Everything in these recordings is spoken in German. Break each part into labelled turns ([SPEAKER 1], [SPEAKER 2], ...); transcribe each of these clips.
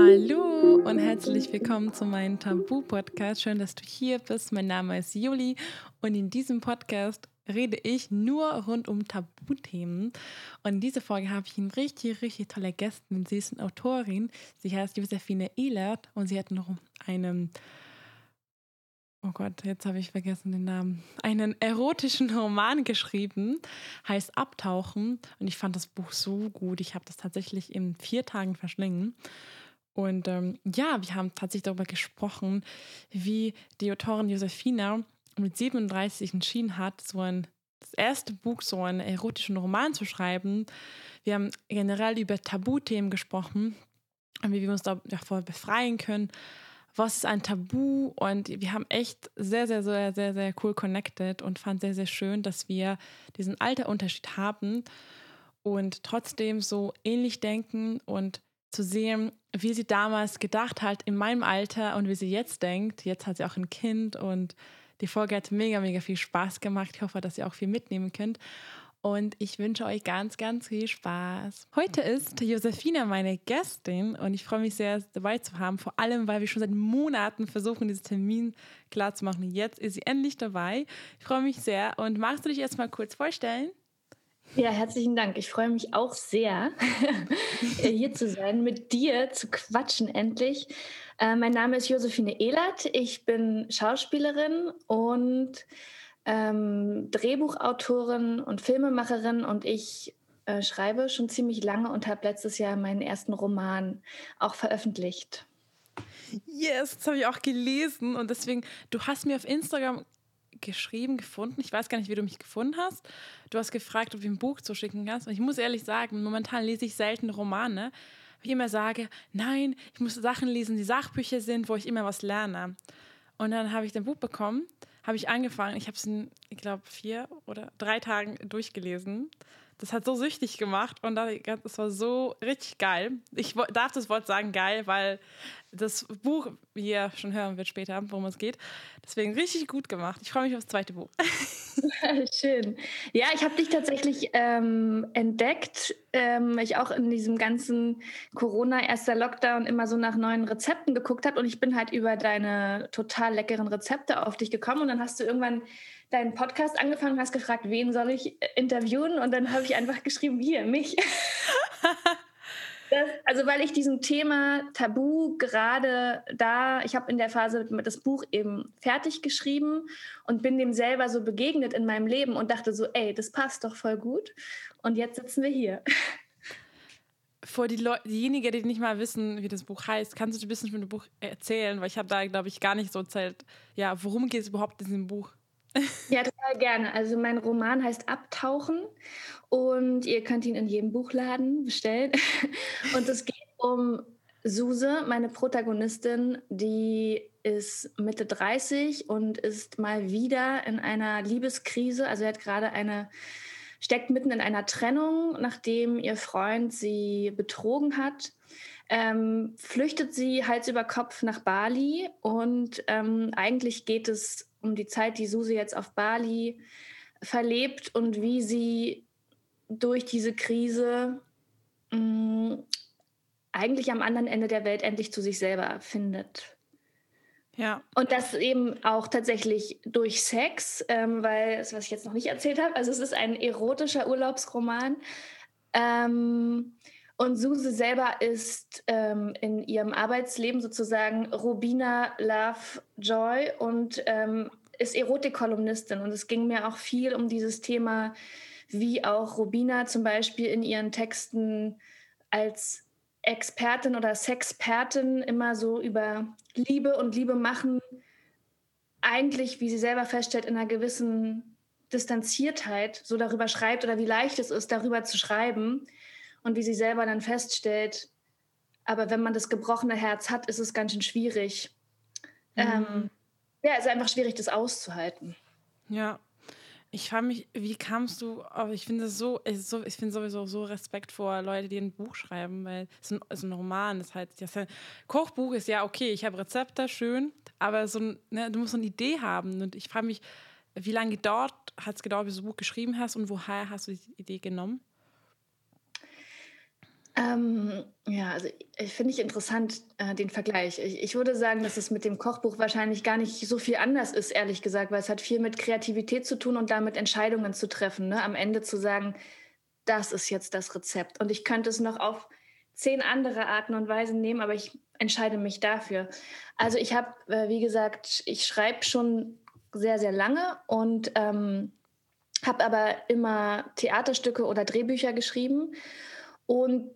[SPEAKER 1] Hallo und herzlich willkommen zu meinem Tabu-Podcast. Schön, dass du hier bist. Mein Name ist Juli und in diesem Podcast rede ich nur rund um Tabuthemen. Und in dieser Folge habe ich eine richtig, richtig tolle Gästin. Sie ist eine Autorin. Sie heißt Josephine Ehlert und sie hat noch einen, oh Gott, jetzt habe ich vergessen den Namen, einen erotischen Roman geschrieben, heißt Abtauchen. Und ich fand das Buch so gut. Ich habe das tatsächlich in vier Tagen verschlingen. Und ähm, ja, wir haben tatsächlich darüber gesprochen, wie die Autorin Josefina mit 37 entschieden hat, so ein das erste Buch, so einen erotischen Roman zu schreiben. Wir haben generell über Tabuthemen gesprochen und wie wir uns davor befreien können. Was ist ein Tabu? Und wir haben echt sehr, sehr, sehr, sehr, sehr cool connected und fand sehr, sehr schön, dass wir diesen Alterunterschied haben und trotzdem so ähnlich denken und zu sehen, wie sie damals gedacht hat in meinem Alter und wie sie jetzt denkt. Jetzt hat sie auch ein Kind und die Folge hat mega, mega viel Spaß gemacht. Ich hoffe, dass ihr auch viel mitnehmen könnt. Und ich wünsche euch ganz, ganz viel Spaß. Heute ist Josefina meine Gästin und ich freue mich sehr, dabei zu haben. Vor allem, weil wir schon seit Monaten versuchen, diesen Termin klar zu machen. Jetzt ist sie endlich dabei. Ich freue mich sehr. Und magst du dich erstmal kurz vorstellen?
[SPEAKER 2] Ja, herzlichen Dank. Ich freue mich auch sehr, hier zu sein, mit dir zu quatschen endlich. Äh, mein Name ist Josephine Ehlert. Ich bin Schauspielerin und ähm, Drehbuchautorin und Filmemacherin und ich äh, schreibe schon ziemlich lange und habe letztes Jahr meinen ersten Roman auch veröffentlicht.
[SPEAKER 1] Yes, das habe ich auch gelesen und deswegen, du hast mir auf Instagram geschrieben, gefunden. Ich weiß gar nicht, wie du mich gefunden hast. Du hast gefragt, ob ich ein Buch zuschicken kannst. Und ich muss ehrlich sagen, momentan lese ich selten Romane, weil ich immer sage, nein, ich muss Sachen lesen, die Sachbücher sind, wo ich immer was lerne. Und dann habe ich dein Buch bekommen, habe ich angefangen. Ich habe es in, ich glaube, vier oder drei Tagen durchgelesen. Das hat so süchtig gemacht und das war so richtig geil. Ich darf das Wort sagen, geil, weil das Buch, wie ihr schon hören wird später, worum es geht, deswegen richtig gut gemacht. Ich freue mich aufs zweite Buch.
[SPEAKER 2] Schön. Ja, ich habe dich tatsächlich ähm, entdeckt. Ähm, ich auch in diesem ganzen Corona, erster Lockdown immer so nach neuen Rezepten geguckt habe und ich bin halt über deine total leckeren Rezepte auf dich gekommen und dann hast du irgendwann deinen Podcast angefangen hast gefragt, wen soll ich äh, interviewen? Und dann habe ich einfach geschrieben, hier, mich. Das, also weil ich diesem Thema Tabu gerade da, ich habe in der Phase das Buch eben fertig geschrieben und bin dem selber so begegnet in meinem Leben und dachte so, ey, das passt doch voll gut. Und jetzt sitzen wir hier.
[SPEAKER 1] Vor die diejenigen, die nicht mal wissen, wie das Buch heißt, kannst du ein bisschen von dem Buch erzählen, weil ich habe da, glaube ich, gar nicht so erzählt, ja, worum geht es überhaupt in diesem Buch?
[SPEAKER 2] Ja, total gerne. Also mein Roman heißt Abtauchen und ihr könnt ihn in jedem Buchladen bestellen. Und es geht um Suse, meine Protagonistin, die ist Mitte 30 und ist mal wieder in einer Liebeskrise. Also er hat gerade eine steckt mitten in einer Trennung, nachdem ihr Freund sie betrogen hat. Ähm, flüchtet sie Hals über Kopf nach Bali und ähm, eigentlich geht es um die Zeit, die Susi jetzt auf Bali verlebt und wie sie durch diese Krise mh, mm, eigentlich am anderen Ende der Welt endlich zu sich selber findet. Ja. Und das eben auch tatsächlich durch Sex, ähm, weil das, was ich jetzt noch nicht erzählt habe, also es ist ein erotischer Urlaubsroman. Ähm, und Suse selber ist ähm, in ihrem Arbeitsleben sozusagen Rubina Love Joy und ähm, ist Erotikkolumnistin. Und es ging mir auch viel um dieses Thema, wie auch Rubina zum Beispiel in ihren Texten als Expertin oder Sexpertin immer so über Liebe und Liebe machen, eigentlich, wie sie selber feststellt, in einer gewissen Distanziertheit so darüber schreibt oder wie leicht es ist, darüber zu schreiben und wie sie selber dann feststellt, aber wenn man das gebrochene Herz hat, ist es ganz schön schwierig. Mhm. Ähm, ja, es ist einfach schwierig, das auszuhalten.
[SPEAKER 1] Ja. Ich frage mich, wie kamst du, aber ich finde so, ich, so, ich finde sowieso so Respekt vor Leute, die ein Buch schreiben, weil es ist ein, ist ein Roman, das heißt, das heißt, Kochbuch ist ja okay, ich habe Rezepte, schön, aber so ne, du musst so eine Idee haben und ich frage mich, wie lange gedauert, hat es gedauert, bis du das Buch geschrieben hast und woher hast du die Idee genommen?
[SPEAKER 2] Ähm, ja, also finde ich interessant, äh, den Vergleich. Ich, ich, würde sagen, dass es mit dem Kochbuch wahrscheinlich gar nicht so viel anders ist, ehrlich gesagt, weil es hat viel mit Kreativität zu tun und damit Entscheidungen zu treffen. Ne? Am Ende zu sagen, das ist jetzt das Rezept. Und ich könnte es noch auf zehn andere Arten und Weisen nehmen, aber ich entscheide mich dafür. Also ich habe, äh, wie gesagt, ich schreibe schon sehr, sehr lange und ähm, habe aber immer Theaterstücke oder Drehbücher geschrieben. Und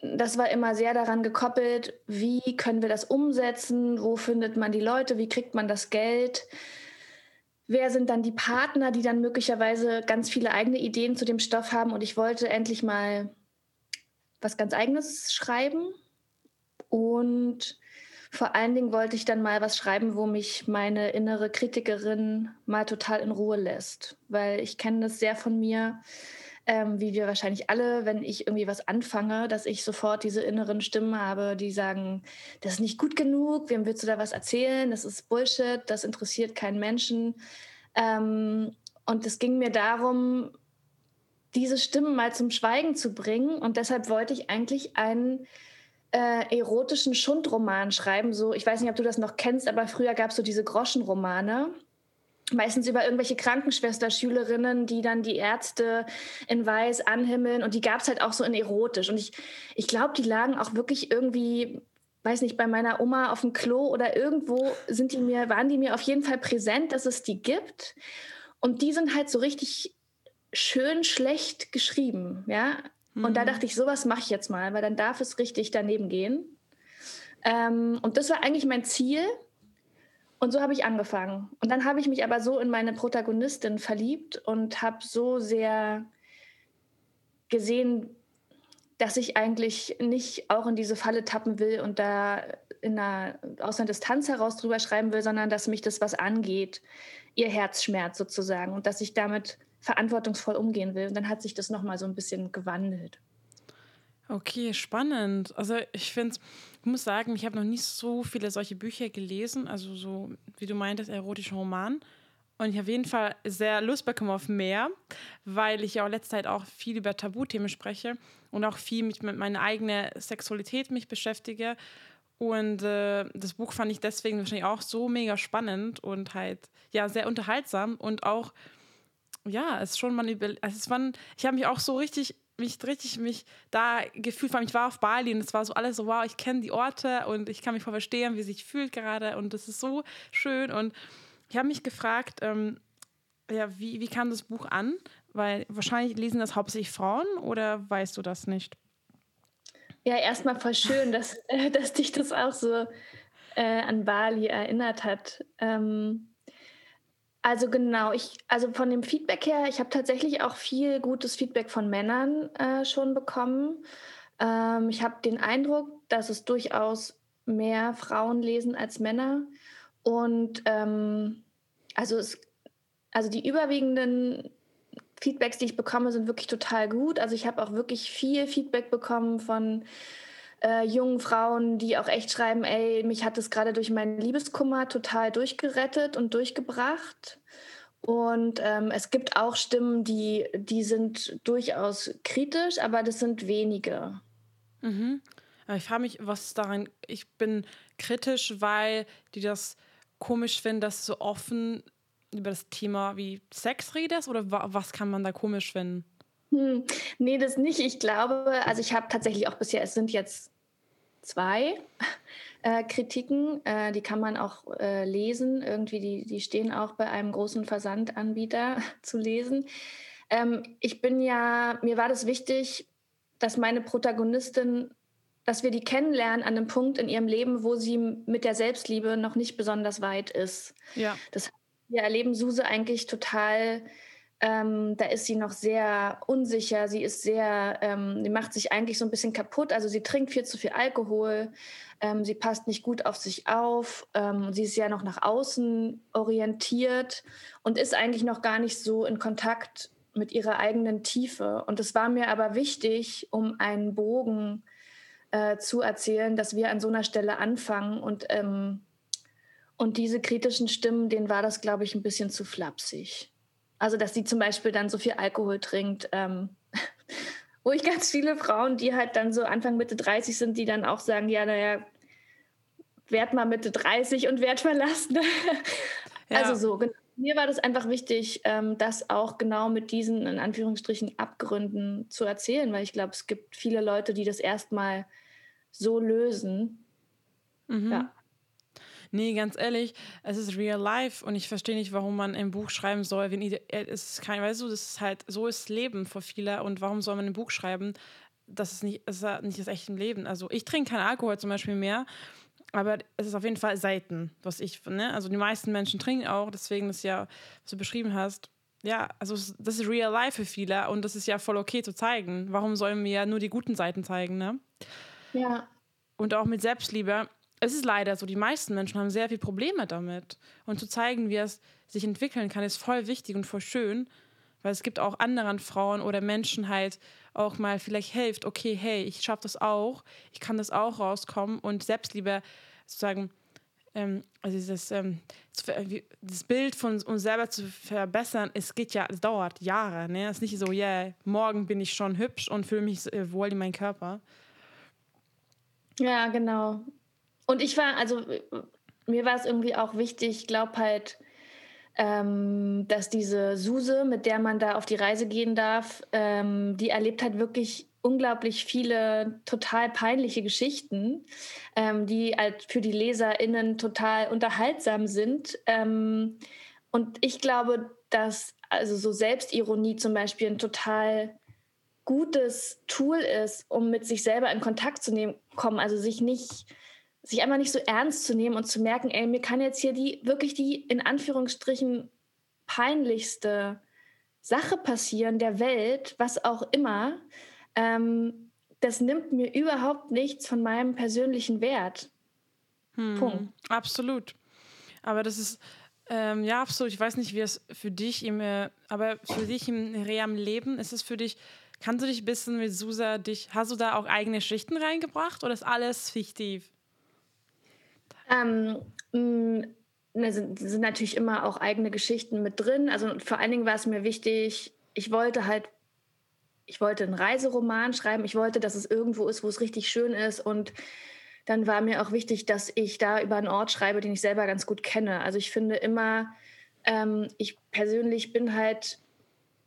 [SPEAKER 2] das war immer sehr daran gekoppelt, wie können wir das umsetzen, wo findet man die Leute, wie kriegt man das Geld, wer sind dann die Partner, die dann möglicherweise ganz viele eigene Ideen zu dem Stoff haben. Und ich wollte endlich mal was ganz eigenes schreiben. Und vor allen Dingen wollte ich dann mal was schreiben, wo mich meine innere Kritikerin mal total in Ruhe lässt. Weil ich kenne das sehr von mir ähm, wie wir wahrscheinlich alle, wenn ich irgendwie was anfange, dass ich sofort diese inneren Stimmen habe, die sagen, das ist nicht gut genug, wem willst du da was erzählen, das ist Bullshit, das interessiert keinen Menschen. Ähm, und es ging mir darum, diese Stimmen mal zum Schweigen zu bringen. Und deshalb wollte ich eigentlich einen äh, erotischen Schundroman schreiben. So, ich weiß nicht, ob du das noch kennst, aber früher gab es so diese Groschenromane meistens über irgendwelche Krankenschwester-Schülerinnen, die dann die Ärzte in Weiß anhimmeln. Und die gab es halt auch so in erotisch. Und ich, ich glaube, die lagen auch wirklich irgendwie, weiß nicht, bei meiner Oma auf dem Klo oder irgendwo sind die mir, waren die mir auf jeden Fall präsent, dass es die gibt. Und die sind halt so richtig schön schlecht geschrieben, ja. Mhm. Und da mhm. dachte ich, sowas mache ich jetzt mal, weil dann darf es richtig daneben gehen. Ähm, und das war eigentlich mein Ziel. Und so habe ich angefangen. Und dann habe ich mich aber so in meine Protagonistin verliebt und habe so sehr gesehen, dass ich eigentlich nicht auch in diese Falle tappen will und da in einer, aus einer Distanz heraus drüber schreiben will, sondern dass mich das was angeht, ihr Herzschmerz sozusagen und dass ich damit verantwortungsvoll umgehen will. Und dann hat sich das nochmal so ein bisschen gewandelt.
[SPEAKER 1] Okay, spannend. Also ich finde, ich muss sagen, ich habe noch nicht so viele solche Bücher gelesen, also so, wie du meintest, erotische Roman. Und ich habe auf jeden Fall sehr Lust bekommen auf mehr, weil ich ja auch letzte Zeit auch viel über Tabuthemen spreche und auch viel mit, mit meiner eigenen Sexualität mich beschäftige. Und äh, das Buch fand ich deswegen wahrscheinlich auch so mega spannend und halt, ja, sehr unterhaltsam und auch, ja, es ist schon mal, also ich habe mich auch so richtig mich richtig mich da gefühlt, weil ich war auf Bali und es war so alles so, wow, ich kenne die Orte und ich kann mich voll verstehen, wie sich fühlt gerade und das ist so schön und ich habe mich gefragt, ähm, ja, wie, wie kam das Buch an? Weil wahrscheinlich lesen das hauptsächlich Frauen oder weißt du das nicht?
[SPEAKER 2] Ja, erstmal voll schön, dass, dass dich das auch so äh, an Bali erinnert hat. Ähm, also genau, ich, also von dem Feedback her, ich habe tatsächlich auch viel gutes Feedback von Männern äh, schon bekommen. Ähm, ich habe den Eindruck, dass es durchaus mehr Frauen lesen als Männer. Und ähm, also, es, also die überwiegenden Feedbacks, die ich bekomme, sind wirklich total gut. Also ich habe auch wirklich viel Feedback bekommen von äh, jungen Frauen, die auch echt schreiben, ey, mich hat es gerade durch meinen Liebeskummer total durchgerettet und durchgebracht. Und ähm, es gibt auch Stimmen, die, die sind durchaus kritisch, aber das sind wenige.
[SPEAKER 1] Mhm. Ich frage mich, was daran, ich bin kritisch, weil die das komisch finden, dass du so offen über das Thema wie Sex redest oder was kann man da komisch finden?
[SPEAKER 2] Hm, nee, das nicht. Ich glaube, also ich habe tatsächlich auch bisher, es sind jetzt zwei äh, Kritiken, äh, die kann man auch äh, lesen. Irgendwie, die, die stehen auch bei einem großen Versandanbieter zu lesen. Ähm, ich bin ja, mir war das wichtig, dass meine Protagonistin, dass wir die kennenlernen an einem Punkt in ihrem Leben, wo sie mit der Selbstliebe noch nicht besonders weit ist. Ja. Das, wir erleben Suse eigentlich total ähm, da ist sie noch sehr unsicher. Sie ist sehr, ähm, sie macht sich eigentlich so ein bisschen kaputt. Also sie trinkt viel zu viel Alkohol. Ähm, sie passt nicht gut auf sich auf. Ähm, sie ist ja noch nach außen orientiert und ist eigentlich noch gar nicht so in Kontakt mit ihrer eigenen Tiefe. Und es war mir aber wichtig, um einen Bogen äh, zu erzählen, dass wir an so einer Stelle anfangen und ähm, und diese kritischen Stimmen, denen war das, glaube ich, ein bisschen zu flapsig. Also, dass sie zum Beispiel dann so viel Alkohol trinkt ähm, wo ich ganz viele Frauen, die halt dann so Anfang Mitte 30 sind, die dann auch sagen, ja, naja, werd mal Mitte 30 und werd verlassen. Ja. Also so, genau. Mir war das einfach wichtig, ähm, das auch genau mit diesen, in Anführungsstrichen, Abgründen zu erzählen, weil ich glaube, es gibt viele Leute, die das erstmal so lösen.
[SPEAKER 1] Mhm. Ja. Nee, ganz ehrlich, es ist real life und ich verstehe nicht, warum man ein Buch schreiben soll. Wenn äh, es ist kein, weißt du, das ist halt, so ist Leben für viele und warum soll man ein Buch schreiben? Das ist nicht, das ist nicht das echte Leben. Also ich trinke keinen Alkohol zum Beispiel mehr, aber es ist auf jeden Fall Seiten, was ich, ne? Also die meisten Menschen trinken auch, deswegen das ja, was du beschrieben hast, ja, also das ist real life für viele und das ist ja voll okay zu zeigen. Warum sollen wir ja nur die guten Seiten zeigen, ne?
[SPEAKER 2] Ja.
[SPEAKER 1] Und auch mit Selbstliebe es ist leider so, die meisten Menschen haben sehr viele Probleme damit. Und zu zeigen, wie es sich entwickeln kann, ist voll wichtig und voll schön, weil es gibt auch anderen Frauen oder Menschen halt auch mal vielleicht hilft, okay, hey, ich schaffe das auch, ich kann das auch rauskommen und Selbstliebe sozusagen, ähm, also dieses ähm, das Bild von uns selber zu verbessern, es geht ja, es dauert Jahre, ne? Es ist nicht so, yeah, morgen bin ich schon hübsch und fühle mich wohl in meinem Körper.
[SPEAKER 2] Ja, genau. Und ich war, also mir war es irgendwie auch wichtig, ich glaube halt, ähm, dass diese Suse, mit der man da auf die Reise gehen darf, ähm, die erlebt halt wirklich unglaublich viele total peinliche Geschichten, ähm, die halt für die LeserInnen total unterhaltsam sind. Ähm, und ich glaube, dass also so Selbstironie zum Beispiel ein total gutes Tool ist, um mit sich selber in Kontakt zu nehmen, kommen, also sich nicht sich einfach nicht so ernst zu nehmen und zu merken, ey, mir kann jetzt hier die wirklich die in Anführungsstrichen peinlichste Sache passieren der Welt, was auch immer. Ähm, das nimmt mir überhaupt nichts von meinem persönlichen Wert.
[SPEAKER 1] Hm, Punkt. Absolut. Aber das ist ähm, ja absolut. Ich weiß nicht, wie es für dich im, äh, aber für dich im realen Leben ist es für dich. Kannst du dich ein bisschen mit Susa dich, hast du da auch eigene Schichten reingebracht oder ist alles fiktiv?
[SPEAKER 2] Ähm, ne, sind, sind natürlich immer auch eigene Geschichten mit drin. Also vor allen Dingen war es mir wichtig, ich wollte halt, ich wollte einen Reiseroman schreiben. Ich wollte, dass es irgendwo ist, wo es richtig schön ist. Und dann war mir auch wichtig, dass ich da über einen Ort schreibe, den ich selber ganz gut kenne. Also ich finde immer, ähm, ich persönlich bin halt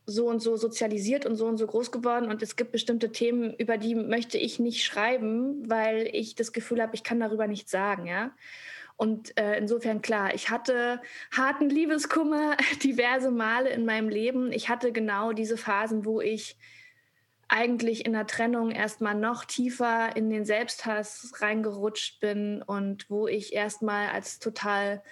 [SPEAKER 2] so und so sozialisiert und so und so groß geworden und es gibt bestimmte Themen, über die möchte ich nicht schreiben, weil ich das Gefühl habe, ich kann darüber nichts sagen, ja. Und äh, insofern klar, ich hatte harten Liebeskummer diverse Male in meinem Leben. Ich hatte genau diese Phasen, wo ich eigentlich in der Trennung erstmal noch tiefer in den Selbsthass reingerutscht bin und wo ich erstmal als total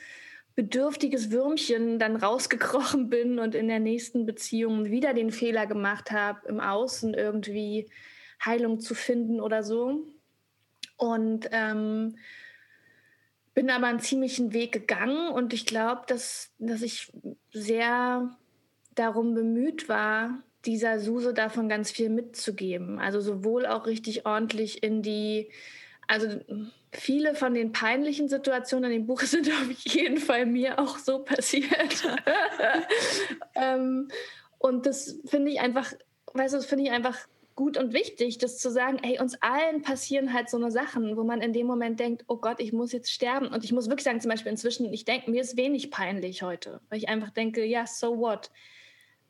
[SPEAKER 2] bedürftiges Würmchen dann rausgekrochen bin und in der nächsten Beziehung wieder den Fehler gemacht habe, im Außen irgendwie Heilung zu finden oder so. Und ähm, bin aber einen ziemlichen Weg gegangen und ich glaube, dass, dass ich sehr darum bemüht war, dieser Suse davon ganz viel mitzugeben. Also sowohl auch richtig ordentlich in die, also viele von den peinlichen Situationen in dem Buch sind auf jeden Fall mir auch so passiert. ähm, und das finde ich einfach, weißt du, das finde ich einfach gut und wichtig, das zu sagen, ey, uns allen passieren halt so eine Sachen, wo man in dem Moment denkt, oh Gott, ich muss jetzt sterben. Und ich muss wirklich sagen, zum Beispiel inzwischen, ich denke, mir ist wenig peinlich heute, weil ich einfach denke, ja, so what?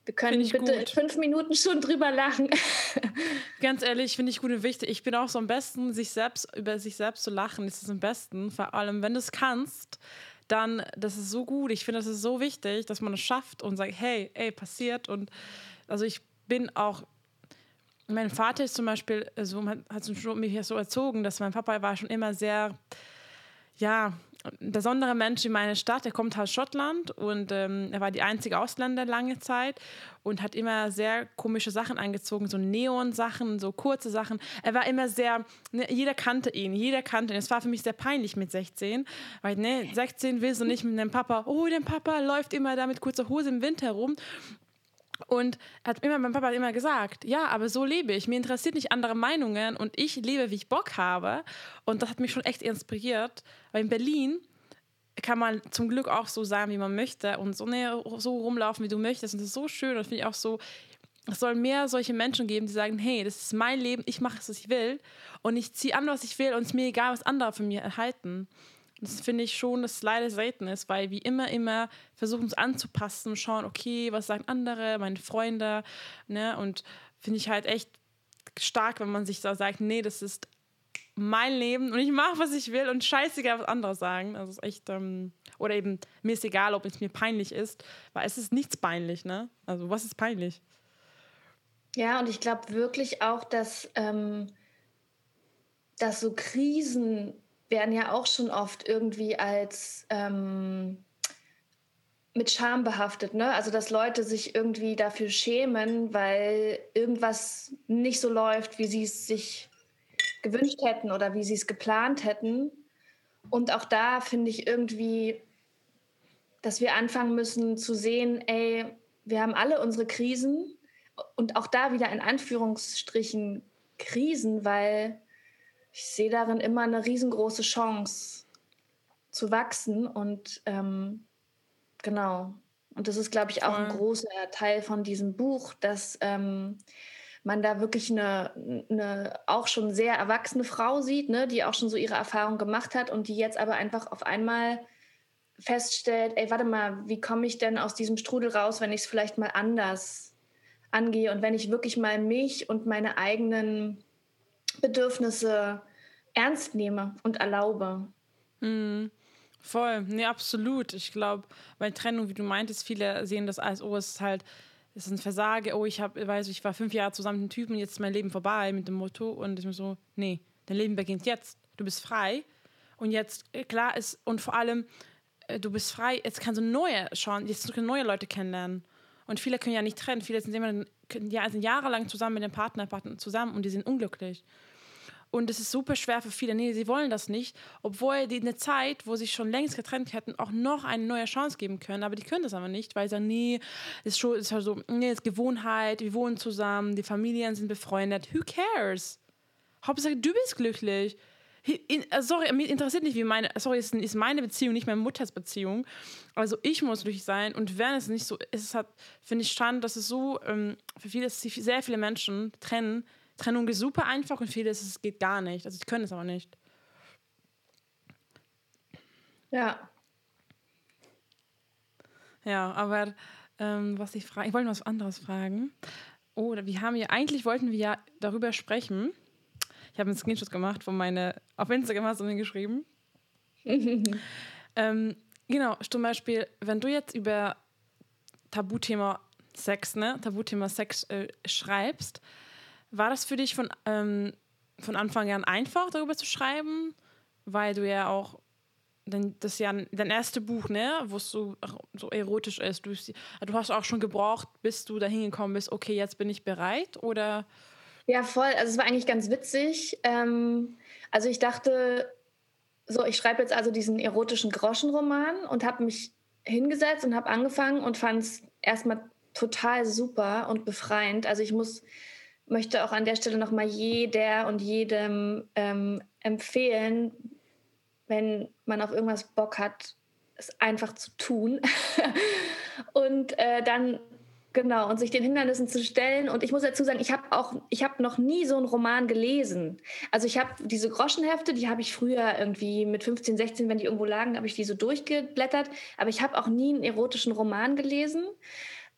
[SPEAKER 2] Wir können bitte gut. fünf Minuten schon drüber lachen.
[SPEAKER 1] Ganz ehrlich, finde ich gut und wichtig. Ich bin auch so am besten, sich selbst über sich selbst zu lachen, ist es am besten. Vor allem, wenn du es kannst, dann, das ist so gut. Ich finde, das ist so wichtig, dass man es schafft und sagt, hey, ey, passiert. Und also ich bin auch, mein Vater ist zum Beispiel so, hat mich so erzogen, dass mein Papa war schon immer sehr, ja, besonderer Mensch in meiner Stadt. Er kommt aus Schottland und ähm, er war die einzige Ausländer lange Zeit und hat immer sehr komische Sachen angezogen, so Neon-Sachen, so kurze Sachen. Er war immer sehr, ne, jeder kannte ihn, jeder kannte ihn. Es war für mich sehr peinlich mit 16, weil ne, 16 willst du nicht mit deinem Papa, oh, dein Papa läuft immer da mit kurzer Hose im Winter rum. Und hat immer, mein Papa hat immer gesagt, ja, aber so lebe ich. Mir interessiert nicht andere Meinungen und ich lebe, wie ich Bock habe. Und das hat mich schon echt inspiriert, weil in Berlin kann man zum Glück auch so sein, wie man möchte und so, ne, so rumlaufen, wie du möchtest. Und das ist so schön und finde ich auch so, es soll mehr solche Menschen geben, die sagen, hey, das ist mein Leben, ich mache es, was ich will und ich ziehe an, was ich will und es ist mir egal, was andere von mir erhalten. Das finde ich schon, dass es leider selten ist, weil wir immer, immer versuchen, uns anzupassen, schauen, okay, was sagen andere, meine Freunde, ne? Und finde ich halt echt stark, wenn man sich da sagt, nee, das ist mein Leben und ich mache, was ich will und scheißegal, was andere sagen. Also ist echt, ähm, oder eben, mir ist egal, ob es mir peinlich ist, weil es ist nichts peinlich, ne? Also was ist peinlich?
[SPEAKER 2] Ja, und ich glaube wirklich auch, dass, ähm, dass so Krisen werden ja auch schon oft irgendwie als ähm, mit Scham behaftet, ne? Also dass Leute sich irgendwie dafür schämen, weil irgendwas nicht so läuft, wie sie es sich gewünscht hätten oder wie sie es geplant hätten. Und auch da finde ich irgendwie, dass wir anfangen müssen zu sehen, ey, wir haben alle unsere Krisen und auch da wieder in Anführungsstrichen Krisen, weil ich sehe darin immer eine riesengroße Chance zu wachsen und ähm, genau. Und das ist, glaube ich, auch ein großer Teil von diesem Buch, dass ähm, man da wirklich eine, eine auch schon sehr erwachsene Frau sieht, ne, die auch schon so ihre Erfahrung gemacht hat und die jetzt aber einfach auf einmal feststellt, ey, warte mal, wie komme ich denn aus diesem Strudel raus, wenn ich es vielleicht mal anders angehe und wenn ich wirklich mal mich und meine eigenen Bedürfnisse ernst nehme und erlaube.
[SPEAKER 1] Mhm. Voll, nee, absolut. Ich glaube, bei Trennung, wie du meintest, viele sehen das als, oh, es ist halt, es ist ein Versage, oh, ich habe, weiß ich war fünf Jahre zusammen mit einem Typen, jetzt ist mein Leben vorbei mit dem Motto und ich mir so, nee, dein Leben beginnt jetzt. Du bist frei und jetzt, äh, klar ist, und vor allem, äh, du bist frei, jetzt kannst du neue schauen, jetzt kannst du neue Leute kennenlernen. Und viele können ja nicht trennen, viele sind immer sind jahrelang zusammen mit dem Partner, Partner zusammen und die sind unglücklich. Und es ist super schwer für viele. Nee, sie wollen das nicht, obwohl die eine Zeit, wo sie schon längst getrennt hätten, auch noch eine neue Chance geben können. Aber die können das aber nicht, weil sie sagen, nee, ist schon, ist halt so, nee, ist Gewohnheit, wir wohnen zusammen, die Familien sind befreundet. Who cares? Hauptsache, du bist glücklich. In, äh, sorry, mich interessiert nicht, wie meine, sorry, es ist meine Beziehung, nicht meine Mutters Beziehung. Also ich muss glücklich sein. Und wenn es nicht so ist, hat, finde ich spannend, dass es so ähm, für viele, sehr viele Menschen trennen, Trennung ist super einfach und vieles es geht gar nicht. Also sie können es aber nicht.
[SPEAKER 2] Ja.
[SPEAKER 1] Ja, aber ähm, was ich frage, ich wollte was anderes fragen. Oh, wir haben ja, eigentlich wollten wir ja darüber sprechen. Ich habe einen Screenshot gemacht von meine, auf Instagram hast du mir geschrieben. ähm, genau, zum Beispiel, wenn du jetzt über Tabuthema Sex, ne, Tabuthema Sex äh, schreibst, war das für dich von, ähm, von Anfang an einfach, darüber zu schreiben? Weil du ja auch, denn das ist ja dein erstes Buch, ne, wo es so, so erotisch ist. Du, du hast auch schon gebraucht, bis du dahin gekommen bist, okay, jetzt bin ich bereit, oder?
[SPEAKER 2] Ja, voll. Also es war eigentlich ganz witzig. Ähm, also ich dachte, so, ich schreibe jetzt also diesen erotischen Groschenroman und habe mich hingesetzt und habe angefangen und fand es erstmal total super und befreiend. Also ich muss möchte auch an der Stelle nochmal jeder und jedem ähm, empfehlen, wenn man auf irgendwas Bock hat, es einfach zu tun und äh, dann genau und sich den Hindernissen zu stellen. Und ich muss dazu sagen, ich habe auch, ich habe noch nie so einen Roman gelesen. Also ich habe diese Groschenhefte, die habe ich früher irgendwie mit 15, 16, wenn die irgendwo lagen, habe ich die so durchgeblättert. Aber ich habe auch nie einen erotischen Roman gelesen.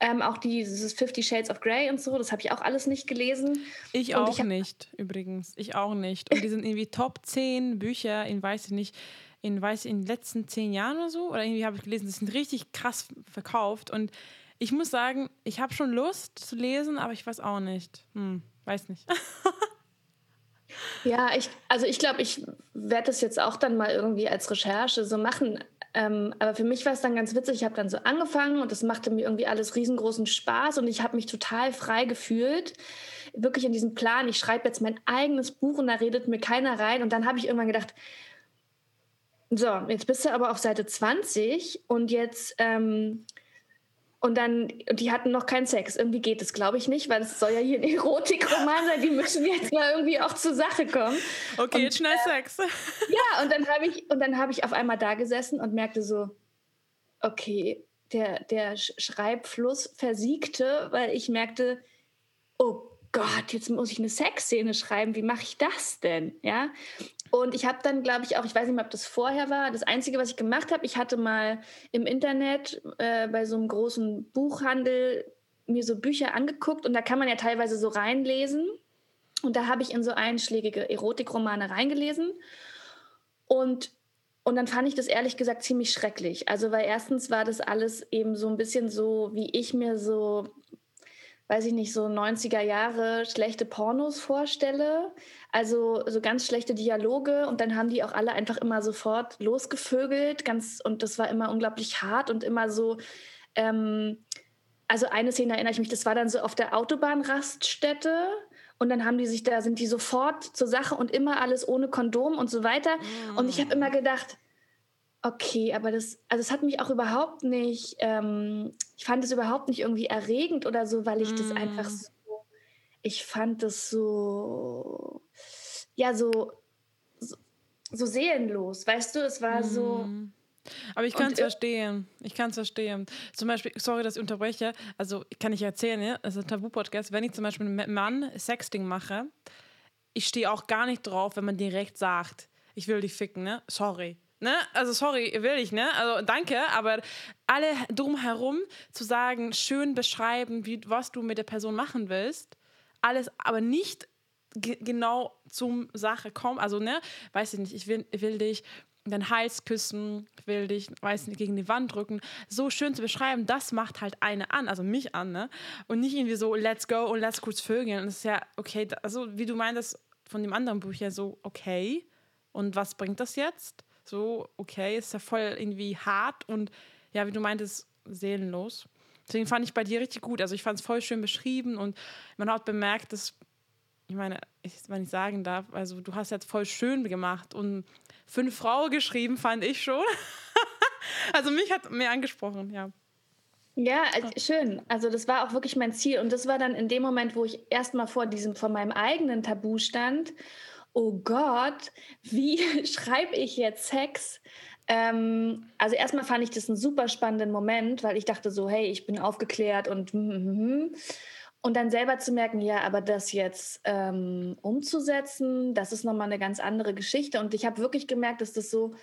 [SPEAKER 2] Ähm, auch dieses Fifty Shades of Grey und so, das habe ich auch alles nicht gelesen.
[SPEAKER 1] Ich auch ich nicht, übrigens. Ich auch nicht. Und die sind irgendwie Top 10 Bücher in, weiß ich nicht, in, weiß ich, in den letzten 10 Jahren oder so. Oder irgendwie habe ich gelesen, die sind richtig krass verkauft. Und ich muss sagen, ich habe schon Lust zu lesen, aber ich weiß auch nicht. Hm, weiß nicht.
[SPEAKER 2] ja, ich, also ich glaube, ich werde das jetzt auch dann mal irgendwie als Recherche so machen. Ähm, aber für mich war es dann ganz witzig. Ich habe dann so angefangen und das machte mir irgendwie alles riesengroßen Spaß und ich habe mich total frei gefühlt. Wirklich in diesem Plan, ich schreibe jetzt mein eigenes Buch und da redet mir keiner rein. Und dann habe ich irgendwann gedacht, so, jetzt bist du aber auf Seite 20 und jetzt ähm, und dann, die hatten noch keinen Sex. Irgendwie geht es, glaube ich, nicht, weil es soll ja hier ein Erotikroman sein. Die müssen jetzt mal irgendwie auch zur Sache kommen.
[SPEAKER 1] Okay, und, jetzt schnell äh, Sex.
[SPEAKER 2] Ja, und dann habe ich, und dann habe ich auf einmal da gesessen und merkte so, okay, der, der Schreibfluss versiegte, weil ich merkte, oh Gott, jetzt muss ich eine Sexszene schreiben, wie mache ich das denn? Ja. Und ich habe dann, glaube ich, auch, ich weiß nicht mehr, ob das vorher war, das Einzige, was ich gemacht habe, ich hatte mal im Internet äh, bei so einem großen Buchhandel mir so Bücher angeguckt und da kann man ja teilweise so reinlesen. Und da habe ich in so einschlägige Erotikromane reingelesen. Und, und dann fand ich das ehrlich gesagt ziemlich schrecklich. Also, weil erstens war das alles eben so ein bisschen so, wie ich mir so weiß ich nicht, so 90er Jahre schlechte Pornos vorstelle. Also so ganz schlechte Dialoge und dann haben die auch alle einfach immer sofort losgevögelt. Ganz, und das war immer unglaublich hart und immer so. Ähm, also eine Szene erinnere ich mich, das war dann so auf der Autobahnraststätte. Und dann haben die sich da, sind die sofort zur Sache und immer alles ohne Kondom und so weiter. Mm. Und ich habe immer gedacht, Okay, aber das, also es hat mich auch überhaupt nicht, ähm, ich fand es überhaupt nicht irgendwie erregend oder so, weil ich mm. das einfach mm. so, ich fand das so, ja, so, so, so seelenlos, weißt du, es war mm. so.
[SPEAKER 1] Aber ich kann es verstehen. Ich kann es verstehen. Zum Beispiel, sorry, dass ich unterbreche. Also, kann ich erzählen, ja? also Tabu-Podcast, wenn ich zum Beispiel mit einem Mann Sexting mache, ich stehe auch gar nicht drauf, wenn man direkt sagt, ich will dich ficken, ne? Sorry. Ne? Also sorry, will ich, ne? Also danke, aber alle drumherum zu sagen, schön beschreiben, wie, was du mit der Person machen willst, alles, aber nicht genau zum Sache kommen. Also, ne, weiß ich nicht, ich will, will dich den Hals küssen, will dich, weiß nicht, gegen die Wand drücken. So schön zu beschreiben, das macht halt eine an, also mich an, ne? Und nicht irgendwie so, let's go und let's kurz vögeln. Das ist ja, okay, also wie du meintest von dem anderen Buch ja so, okay. Und was bringt das jetzt? So, okay, ist ja voll irgendwie hart und ja, wie du meintest, seelenlos. Deswegen fand ich bei dir richtig gut. Also ich fand es voll schön beschrieben und man hat bemerkt, dass, ich meine, ich, wenn ich sagen darf, also du hast jetzt voll schön gemacht und fünf Frauen geschrieben, fand ich schon. also mich hat mehr angesprochen, ja.
[SPEAKER 2] Ja, also schön. Also das war auch wirklich mein Ziel. Und das war dann in dem Moment, wo ich erstmal vor diesem, vor meinem eigenen Tabu stand oh Gott, wie schreibe ich jetzt Sex? Ähm, also erstmal fand ich das einen super spannenden Moment, weil ich dachte so, hey, ich bin aufgeklärt und mm, und dann selber zu merken, ja, aber das jetzt ähm, umzusetzen, das ist nochmal eine ganz andere Geschichte. Und ich habe wirklich gemerkt, dass das so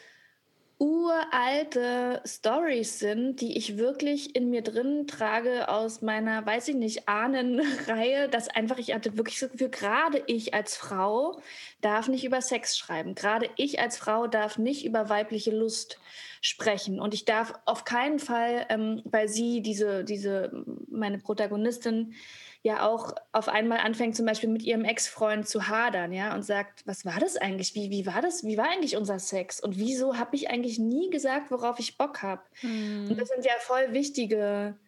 [SPEAKER 2] uralte Stories sind, die ich wirklich in mir drin trage aus meiner, weiß ich nicht, Ahnenreihe, dass einfach ich hatte wirklich so für gerade ich als Frau darf nicht über Sex schreiben. Gerade ich als Frau darf nicht über weibliche Lust sprechen. Und ich darf auf keinen Fall, ähm, weil sie, diese, diese, meine Protagonistin, ja auch auf einmal anfängt, zum Beispiel mit ihrem Ex-Freund zu hadern, ja, und sagt, was war das eigentlich? Wie, wie war das? Wie war eigentlich unser Sex? Und wieso habe ich eigentlich nie gesagt, worauf ich Bock habe? Mhm. Und das sind ja voll wichtige,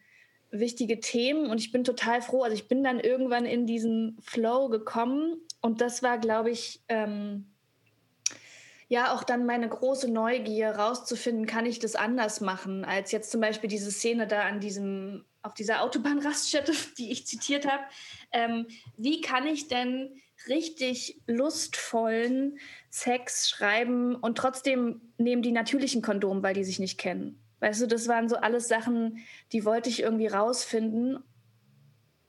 [SPEAKER 2] wichtige Themen. Und ich bin total froh. Also ich bin dann irgendwann in diesen Flow gekommen. Und das war, glaube ich, ähm, ja auch dann meine große Neugier rauszufinden, kann ich das anders machen, als jetzt zum Beispiel diese Szene da an diesem, auf dieser Autobahnraststätte, die ich zitiert habe. Ähm, wie kann ich denn richtig lustvollen Sex schreiben und trotzdem nehmen die natürlichen Kondom, weil die sich nicht kennen? Weißt du, das waren so alles Sachen, die wollte ich irgendwie rausfinden.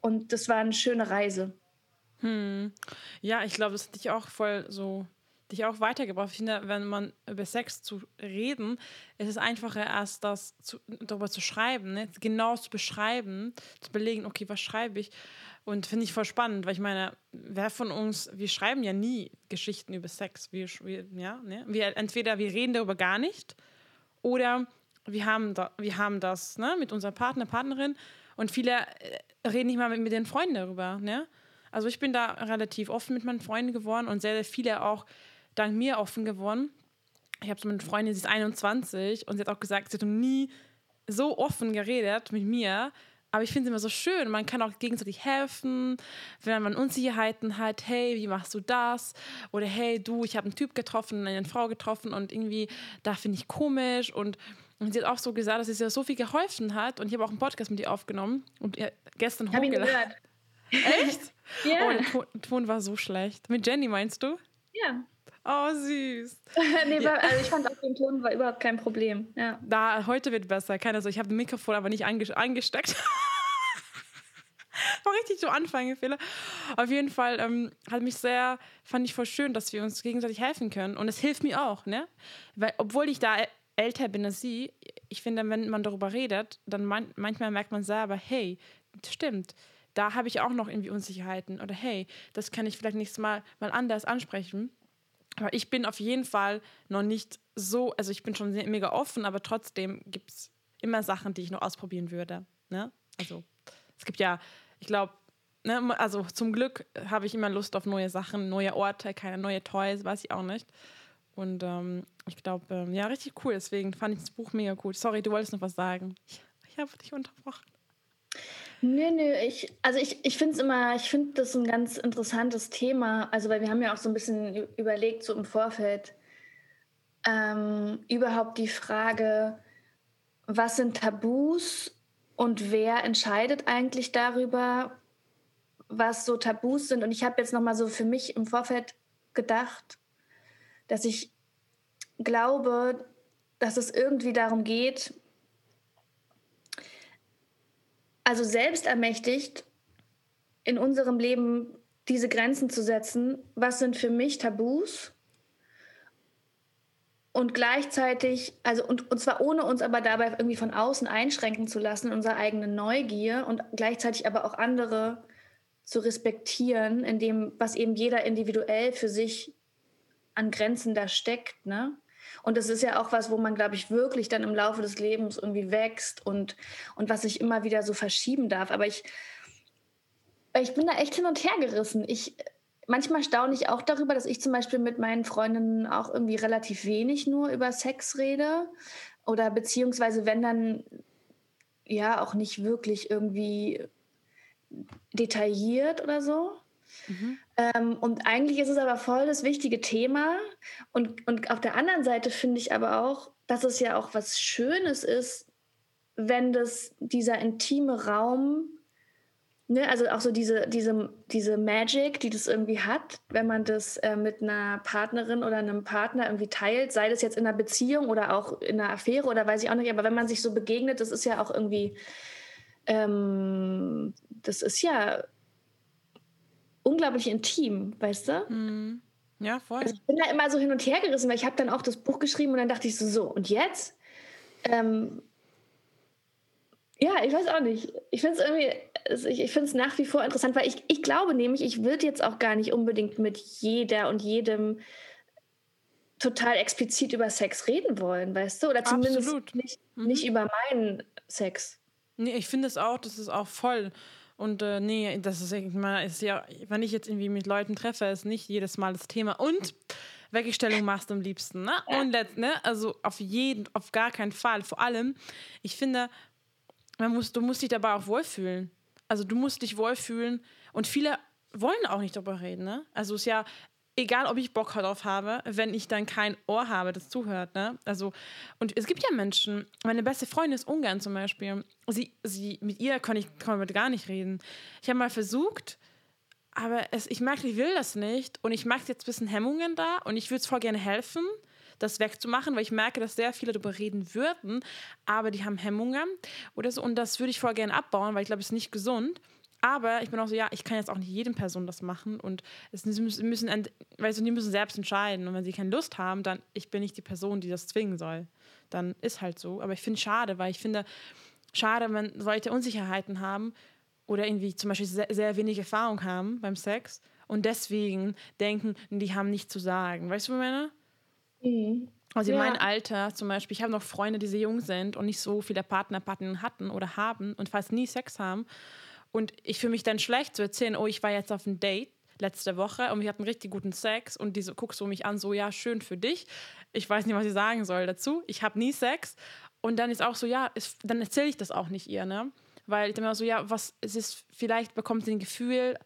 [SPEAKER 2] Und das war eine schöne Reise.
[SPEAKER 1] Hm. Ja, ich glaube, das hat dich auch voll so dich auch weitergebracht. Ich finde, wenn man über Sex zu reden, ist es einfacher, erst das zu, darüber zu schreiben, ne? genau zu beschreiben, zu belegen, okay, was schreibe ich. Und finde ich voll spannend, weil ich meine, wer von uns, wir schreiben ja nie Geschichten über Sex. Wir, wir ja, ne? wir, entweder wir reden darüber gar nicht oder wir haben, da, wir haben das ne? mit unserem Partner, Partnerin und viele äh, reden nicht mal mit, mit den Freunden darüber. Ne? Also ich bin da relativ offen mit meinen Freunden geworden und sehr, sehr viele auch dank mir offen geworden. Ich habe so mit einer Freundin, sie ist 21 und sie hat auch gesagt, sie hat noch nie so offen geredet mit mir. Aber ich finde es immer so schön. Man kann auch gegenseitig helfen, wenn man Unsicherheiten hat. Hey, wie machst du das? Oder hey, du, ich habe einen Typ getroffen, eine Frau getroffen und irgendwie, da finde ich komisch. Und, und sie hat auch so gesagt, dass es ihr so viel geholfen hat. Und ich habe auch einen Podcast mit ihr aufgenommen und ihr gestern hochgeladen. Echt? ja. Oh, der Ton, Ton war so schlecht. Mit Jenny meinst du?
[SPEAKER 2] Ja.
[SPEAKER 1] Oh, süß.
[SPEAKER 2] nee, war, also ich fand auch den Ton war überhaupt kein Problem. Ja.
[SPEAKER 1] Da, heute wird besser. Keine so, ich habe das Mikrofon aber nicht angesteckt. war richtig so Anfangefehler. Auf jeden Fall ähm, hat mich sehr, fand ich voll schön, dass wir uns gegenseitig helfen können. Und es hilft mir auch, ne? Weil, obwohl ich da älter bin als sie, ich finde, wenn man darüber redet, dann man, manchmal merkt man selber, hey, stimmt, da habe ich auch noch irgendwie Unsicherheiten. Oder hey, das kann ich vielleicht nächstes Mal mal anders ansprechen. Aber ich bin auf jeden Fall noch nicht so, also ich bin schon mega offen, aber trotzdem gibt es immer Sachen, die ich noch ausprobieren würde. Ne? Also es gibt ja, ich glaube, ne, also zum Glück habe ich immer Lust auf neue Sachen, neue Orte, keine neue Toys, weiß ich auch nicht. Und ähm, ich glaube, ähm, ja, richtig cool. Deswegen fand ich das Buch mega gut. Sorry, du wolltest noch was sagen. Ich, ich habe dich unterbrochen.
[SPEAKER 2] Nö, nö, ich, also ich, ich finde es immer, ich finde das ein ganz interessantes Thema. Also, weil wir haben ja auch so ein bisschen überlegt, so im Vorfeld, ähm, überhaupt die Frage, was sind Tabus und wer entscheidet eigentlich darüber, was so Tabus sind. Und ich habe jetzt nochmal so für mich im Vorfeld gedacht, dass ich glaube, dass es irgendwie darum geht, also selbstermächtigt in unserem Leben diese Grenzen zu setzen, was sind für mich Tabus und gleichzeitig, also und, und zwar ohne uns aber dabei irgendwie von außen einschränken zu lassen, unsere eigene Neugier und gleichzeitig aber auch andere zu respektieren, in dem, was eben jeder individuell für sich an Grenzen da steckt, ne? Und das ist ja auch was, wo man, glaube ich, wirklich dann im Laufe des Lebens irgendwie wächst und, und was sich immer wieder so verschieben darf. Aber ich, ich bin da echt hin und her gerissen. Ich, manchmal staune ich auch darüber, dass ich zum Beispiel mit meinen Freundinnen auch irgendwie relativ wenig nur über Sex rede. Oder beziehungsweise, wenn dann ja auch nicht wirklich irgendwie detailliert oder so. Mhm. Ähm, und eigentlich ist es aber voll das wichtige Thema. Und, und auf der anderen Seite finde ich aber auch, dass es ja auch was Schönes ist, wenn das dieser intime Raum, ne, also auch so diese, diese, diese Magic, die das irgendwie hat, wenn man das äh, mit einer Partnerin oder einem Partner irgendwie teilt, sei das jetzt in einer Beziehung oder auch in einer Affäre oder weiß ich auch nicht, aber wenn man sich so begegnet, das ist ja auch irgendwie, ähm, das ist ja unglaublich intim, weißt du?
[SPEAKER 1] Mhm. Ja, voll.
[SPEAKER 2] Also ich bin da immer so hin und her gerissen, weil ich habe dann auch das Buch geschrieben und dann dachte ich so, so, und jetzt? Ähm, ja, ich weiß auch nicht. Ich finde es irgendwie, ich, ich finde es nach wie vor interessant, weil ich, ich glaube nämlich, ich würde jetzt auch gar nicht unbedingt mit jeder und jedem total explizit über Sex reden wollen, weißt du? Oder zumindest nicht, mhm. nicht über meinen Sex.
[SPEAKER 1] Nee, ich finde es auch, das ist auch voll. Und äh, nee, das ist, ist ja, wenn ich jetzt irgendwie mit Leuten treffe, ist nicht jedes Mal das Thema. Und Weggestellung machst du am liebsten, ne? Und letzt, ne? Also auf jeden, auf gar keinen Fall. Vor allem, ich finde, man muss, du musst dich dabei auch wohlfühlen. Also du musst dich wohlfühlen. Und viele wollen auch nicht darüber reden, ne? Also es ist ja, egal ob ich Bock darauf habe, wenn ich dann kein Ohr habe, das zuhört. Ne? Also, und es gibt ja Menschen, meine beste Freundin ist Ungarn zum Beispiel. Sie, sie, mit ihr kann ich, kann ich gar nicht reden. Ich habe mal versucht, aber es, ich merke, ich will das nicht. Und ich merke jetzt ein bisschen Hemmungen da und ich würde es voll gerne helfen, das wegzumachen, weil ich merke, dass sehr viele darüber reden würden, aber die haben Hemmungen oder so. Und das würde ich voll gerne abbauen, weil ich glaube, es ist nicht gesund. Aber ich bin auch so, ja, ich kann jetzt auch nicht jedem Person das machen und es müssen, müssen weißt du, die müssen selbst entscheiden. Und wenn sie keine Lust haben, dann ich bin nicht die Person, die das zwingen soll. Dann ist halt so. Aber ich finde es schade, weil ich finde, schade, wenn Leute Unsicherheiten haben oder irgendwie zum Beispiel sehr, sehr wenig Erfahrung haben beim Sex und deswegen denken, die haben nichts zu sagen. Weißt du, meine? Mhm. Also in ja. meinem Alter zum Beispiel, ich habe noch Freunde, die sehr jung sind und nicht so viele Partner, Partnerinnen hatten oder haben und fast nie Sex haben. Und ich fühle mich dann schlecht zu erzählen, oh, ich war jetzt auf ein Date letzte Woche und wir hatten richtig guten Sex und diese guckst du mich an, so ja, schön für dich. Ich weiß nicht, was ich sagen soll dazu. Ich habe nie Sex. Und dann ist auch so, ja, ist, dann erzähle ich das auch nicht ihr, ne? Weil ich immer so, ja, was es ist, vielleicht bekommt sie ein Gefühl,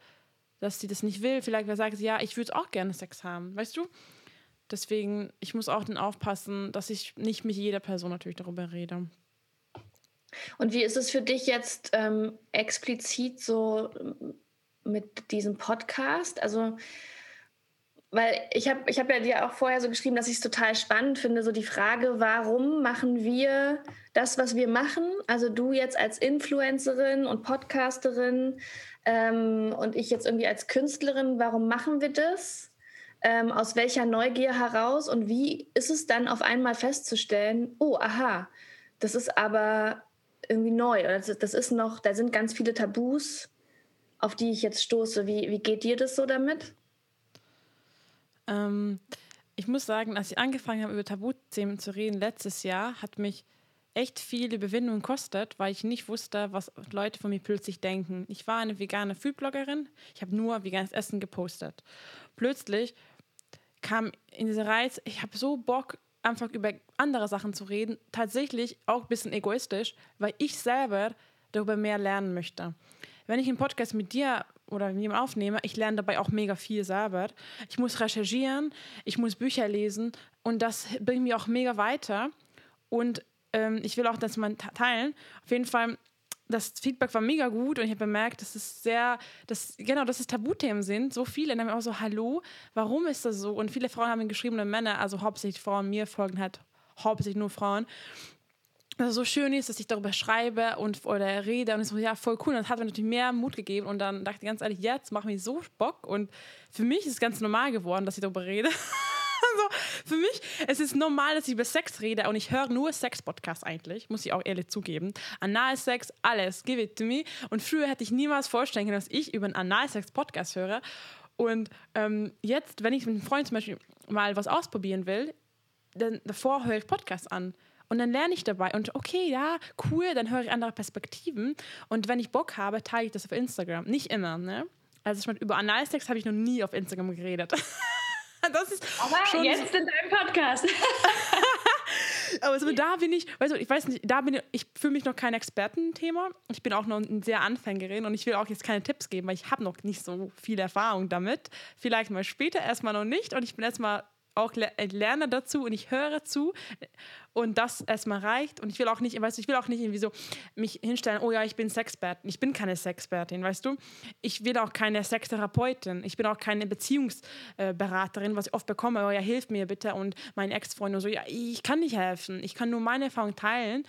[SPEAKER 1] dass sie das nicht will. Vielleicht sagt sie, ja, ich würde auch gerne Sex haben, weißt du? Deswegen, ich muss auch dann aufpassen, dass ich nicht mit jeder Person natürlich darüber rede.
[SPEAKER 2] Und wie ist es für dich jetzt ähm, explizit so mit diesem Podcast? Also, weil ich habe ich hab ja dir auch vorher so geschrieben, dass ich es total spannend finde, so die Frage, warum machen wir das, was wir machen? Also du jetzt als Influencerin und Podcasterin, ähm, und ich jetzt irgendwie als Künstlerin, warum machen wir das? Ähm, aus welcher Neugier heraus und wie ist es dann auf einmal festzustellen, oh, aha, das ist aber irgendwie neu das, das ist noch, da sind ganz viele Tabus, auf die ich jetzt stoße. Wie, wie geht dir das so damit?
[SPEAKER 1] Ähm, ich muss sagen, als ich angefangen habe, über Tabuthemen zu reden, letztes Jahr, hat mich echt viel Überwindung gekostet, weil ich nicht wusste, was Leute von mir plötzlich denken. Ich war eine vegane Foodbloggerin, ich habe nur veganes Essen gepostet. Plötzlich kam in diese Reiz, ich habe so Bock, einfach über andere Sachen zu reden, tatsächlich auch ein bisschen egoistisch, weil ich selber darüber mehr lernen möchte. Wenn ich einen Podcast mit dir oder mit jemandem aufnehme, ich lerne dabei auch mega viel selber. Ich muss recherchieren, ich muss Bücher lesen und das bringt mich auch mega weiter. Und ähm, ich will auch das mal teilen. Auf jeden Fall, das Feedback war mega gut und ich habe bemerkt, dass es sehr, dass, genau, dass es Tabuthemen sind. So viele. Und dann haben wir auch so, hallo, warum ist das so? Und viele Frauen haben geschrieben, und Männer, also hauptsächlich Frauen, mir folgen halt hauptsächlich nur Frauen. Also so schön ist, dass ich darüber schreibe und oder rede und es so, ja, voll cool. Und das hat mir natürlich mehr Mut gegeben und dann dachte ich ganz ehrlich, jetzt macht mir so Bock und für mich ist es ganz normal geworden, dass ich darüber rede. also für mich, es ist normal, dass ich über Sex rede und ich höre nur Sex-Podcasts eigentlich, muss ich auch ehrlich zugeben. Analsex, alles, give it to me. Und früher hätte ich niemals vorstellen können, dass ich über einen Analsex-Podcast höre. Und ähm, jetzt, wenn ich mit einem Freund zum Beispiel mal was ausprobieren will, dann davor höre ich Podcasts an. Und dann lerne ich dabei und okay, ja, cool, dann höre ich andere Perspektiven. Und wenn ich Bock habe, teile ich das auf Instagram. Nicht immer, ne? Also ich meine, über Analsex habe ich noch nie auf Instagram geredet.
[SPEAKER 2] Das ist Aber jetzt in deinem Podcast.
[SPEAKER 1] Aber also da bin ich, weißt du, ich weiß nicht, da bin ich, ich fühle mich noch kein Expertenthema. Ich bin auch noch ein sehr Anfängerin und ich will auch jetzt keine Tipps geben, weil ich habe noch nicht so viel Erfahrung damit. Vielleicht mal später, erstmal noch nicht. Und ich bin erstmal auch lerne dazu und ich höre zu und das erstmal reicht und ich will auch nicht, weißt du, ich will auch nicht irgendwie so mich hinstellen, oh ja, ich bin Sexpertin. Ich bin keine Sexpertin, weißt du? Ich will auch keine Sextherapeutin. Ich bin auch keine Beziehungsberaterin, was ich oft bekomme, oh ja, hilf mir bitte und mein Ex-Freund und so, ja, ich kann nicht helfen. Ich kann nur meine Erfahrung teilen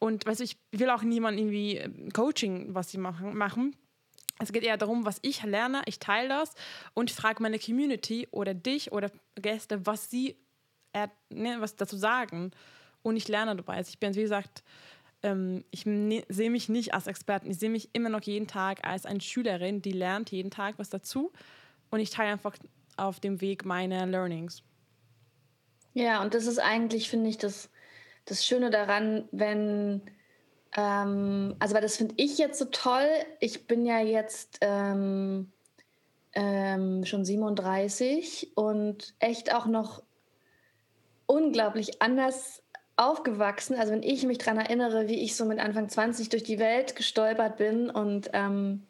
[SPEAKER 1] und weißt du, ich will auch niemand irgendwie ähm, Coaching, was sie machen, machen es geht eher darum, was ich lerne, ich teile das und frage meine Community oder dich oder Gäste, was sie ne, was dazu sagen. Und ich lerne dabei. Also ich bin, wie gesagt, ähm, ich ne, sehe mich nicht als Experten. Ich sehe mich immer noch jeden Tag als eine Schülerin, die lernt jeden Tag was dazu. Und ich teile einfach auf dem Weg meine Learnings.
[SPEAKER 2] Ja, und das ist eigentlich, finde ich, das, das Schöne daran, wenn ähm, also, weil das finde ich jetzt so toll. Ich bin ja jetzt ähm, ähm, schon 37 und echt auch noch unglaublich anders aufgewachsen. Also, wenn ich mich daran erinnere, wie ich so mit Anfang 20 durch die Welt gestolpert bin und ähm,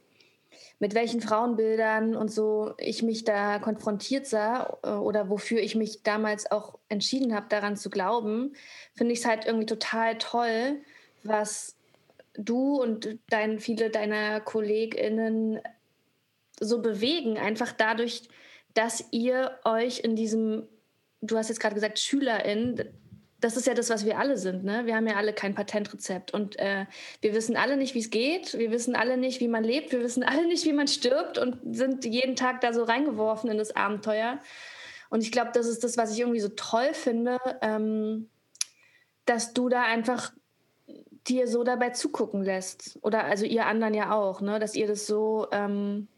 [SPEAKER 2] mit welchen Frauenbildern und so ich mich da konfrontiert sah äh, oder wofür ich mich damals auch entschieden habe, daran zu glauben, finde ich es halt irgendwie total toll, was du und dein, viele deiner KollegInnen so bewegen, einfach dadurch, dass ihr euch in diesem, du hast jetzt gerade gesagt, SchülerInnen, das ist ja das, was wir alle sind. Ne? Wir haben ja alle kein Patentrezept und äh, wir wissen alle nicht, wie es geht. Wir wissen alle nicht, wie man lebt. Wir wissen alle nicht, wie man stirbt und sind jeden Tag da so reingeworfen in das Abenteuer. Und ich glaube, das ist das, was ich irgendwie so toll finde, ähm, dass du da einfach dir so dabei zugucken lässt. Oder also ihr anderen ja auch, ne? dass ihr das so ähm,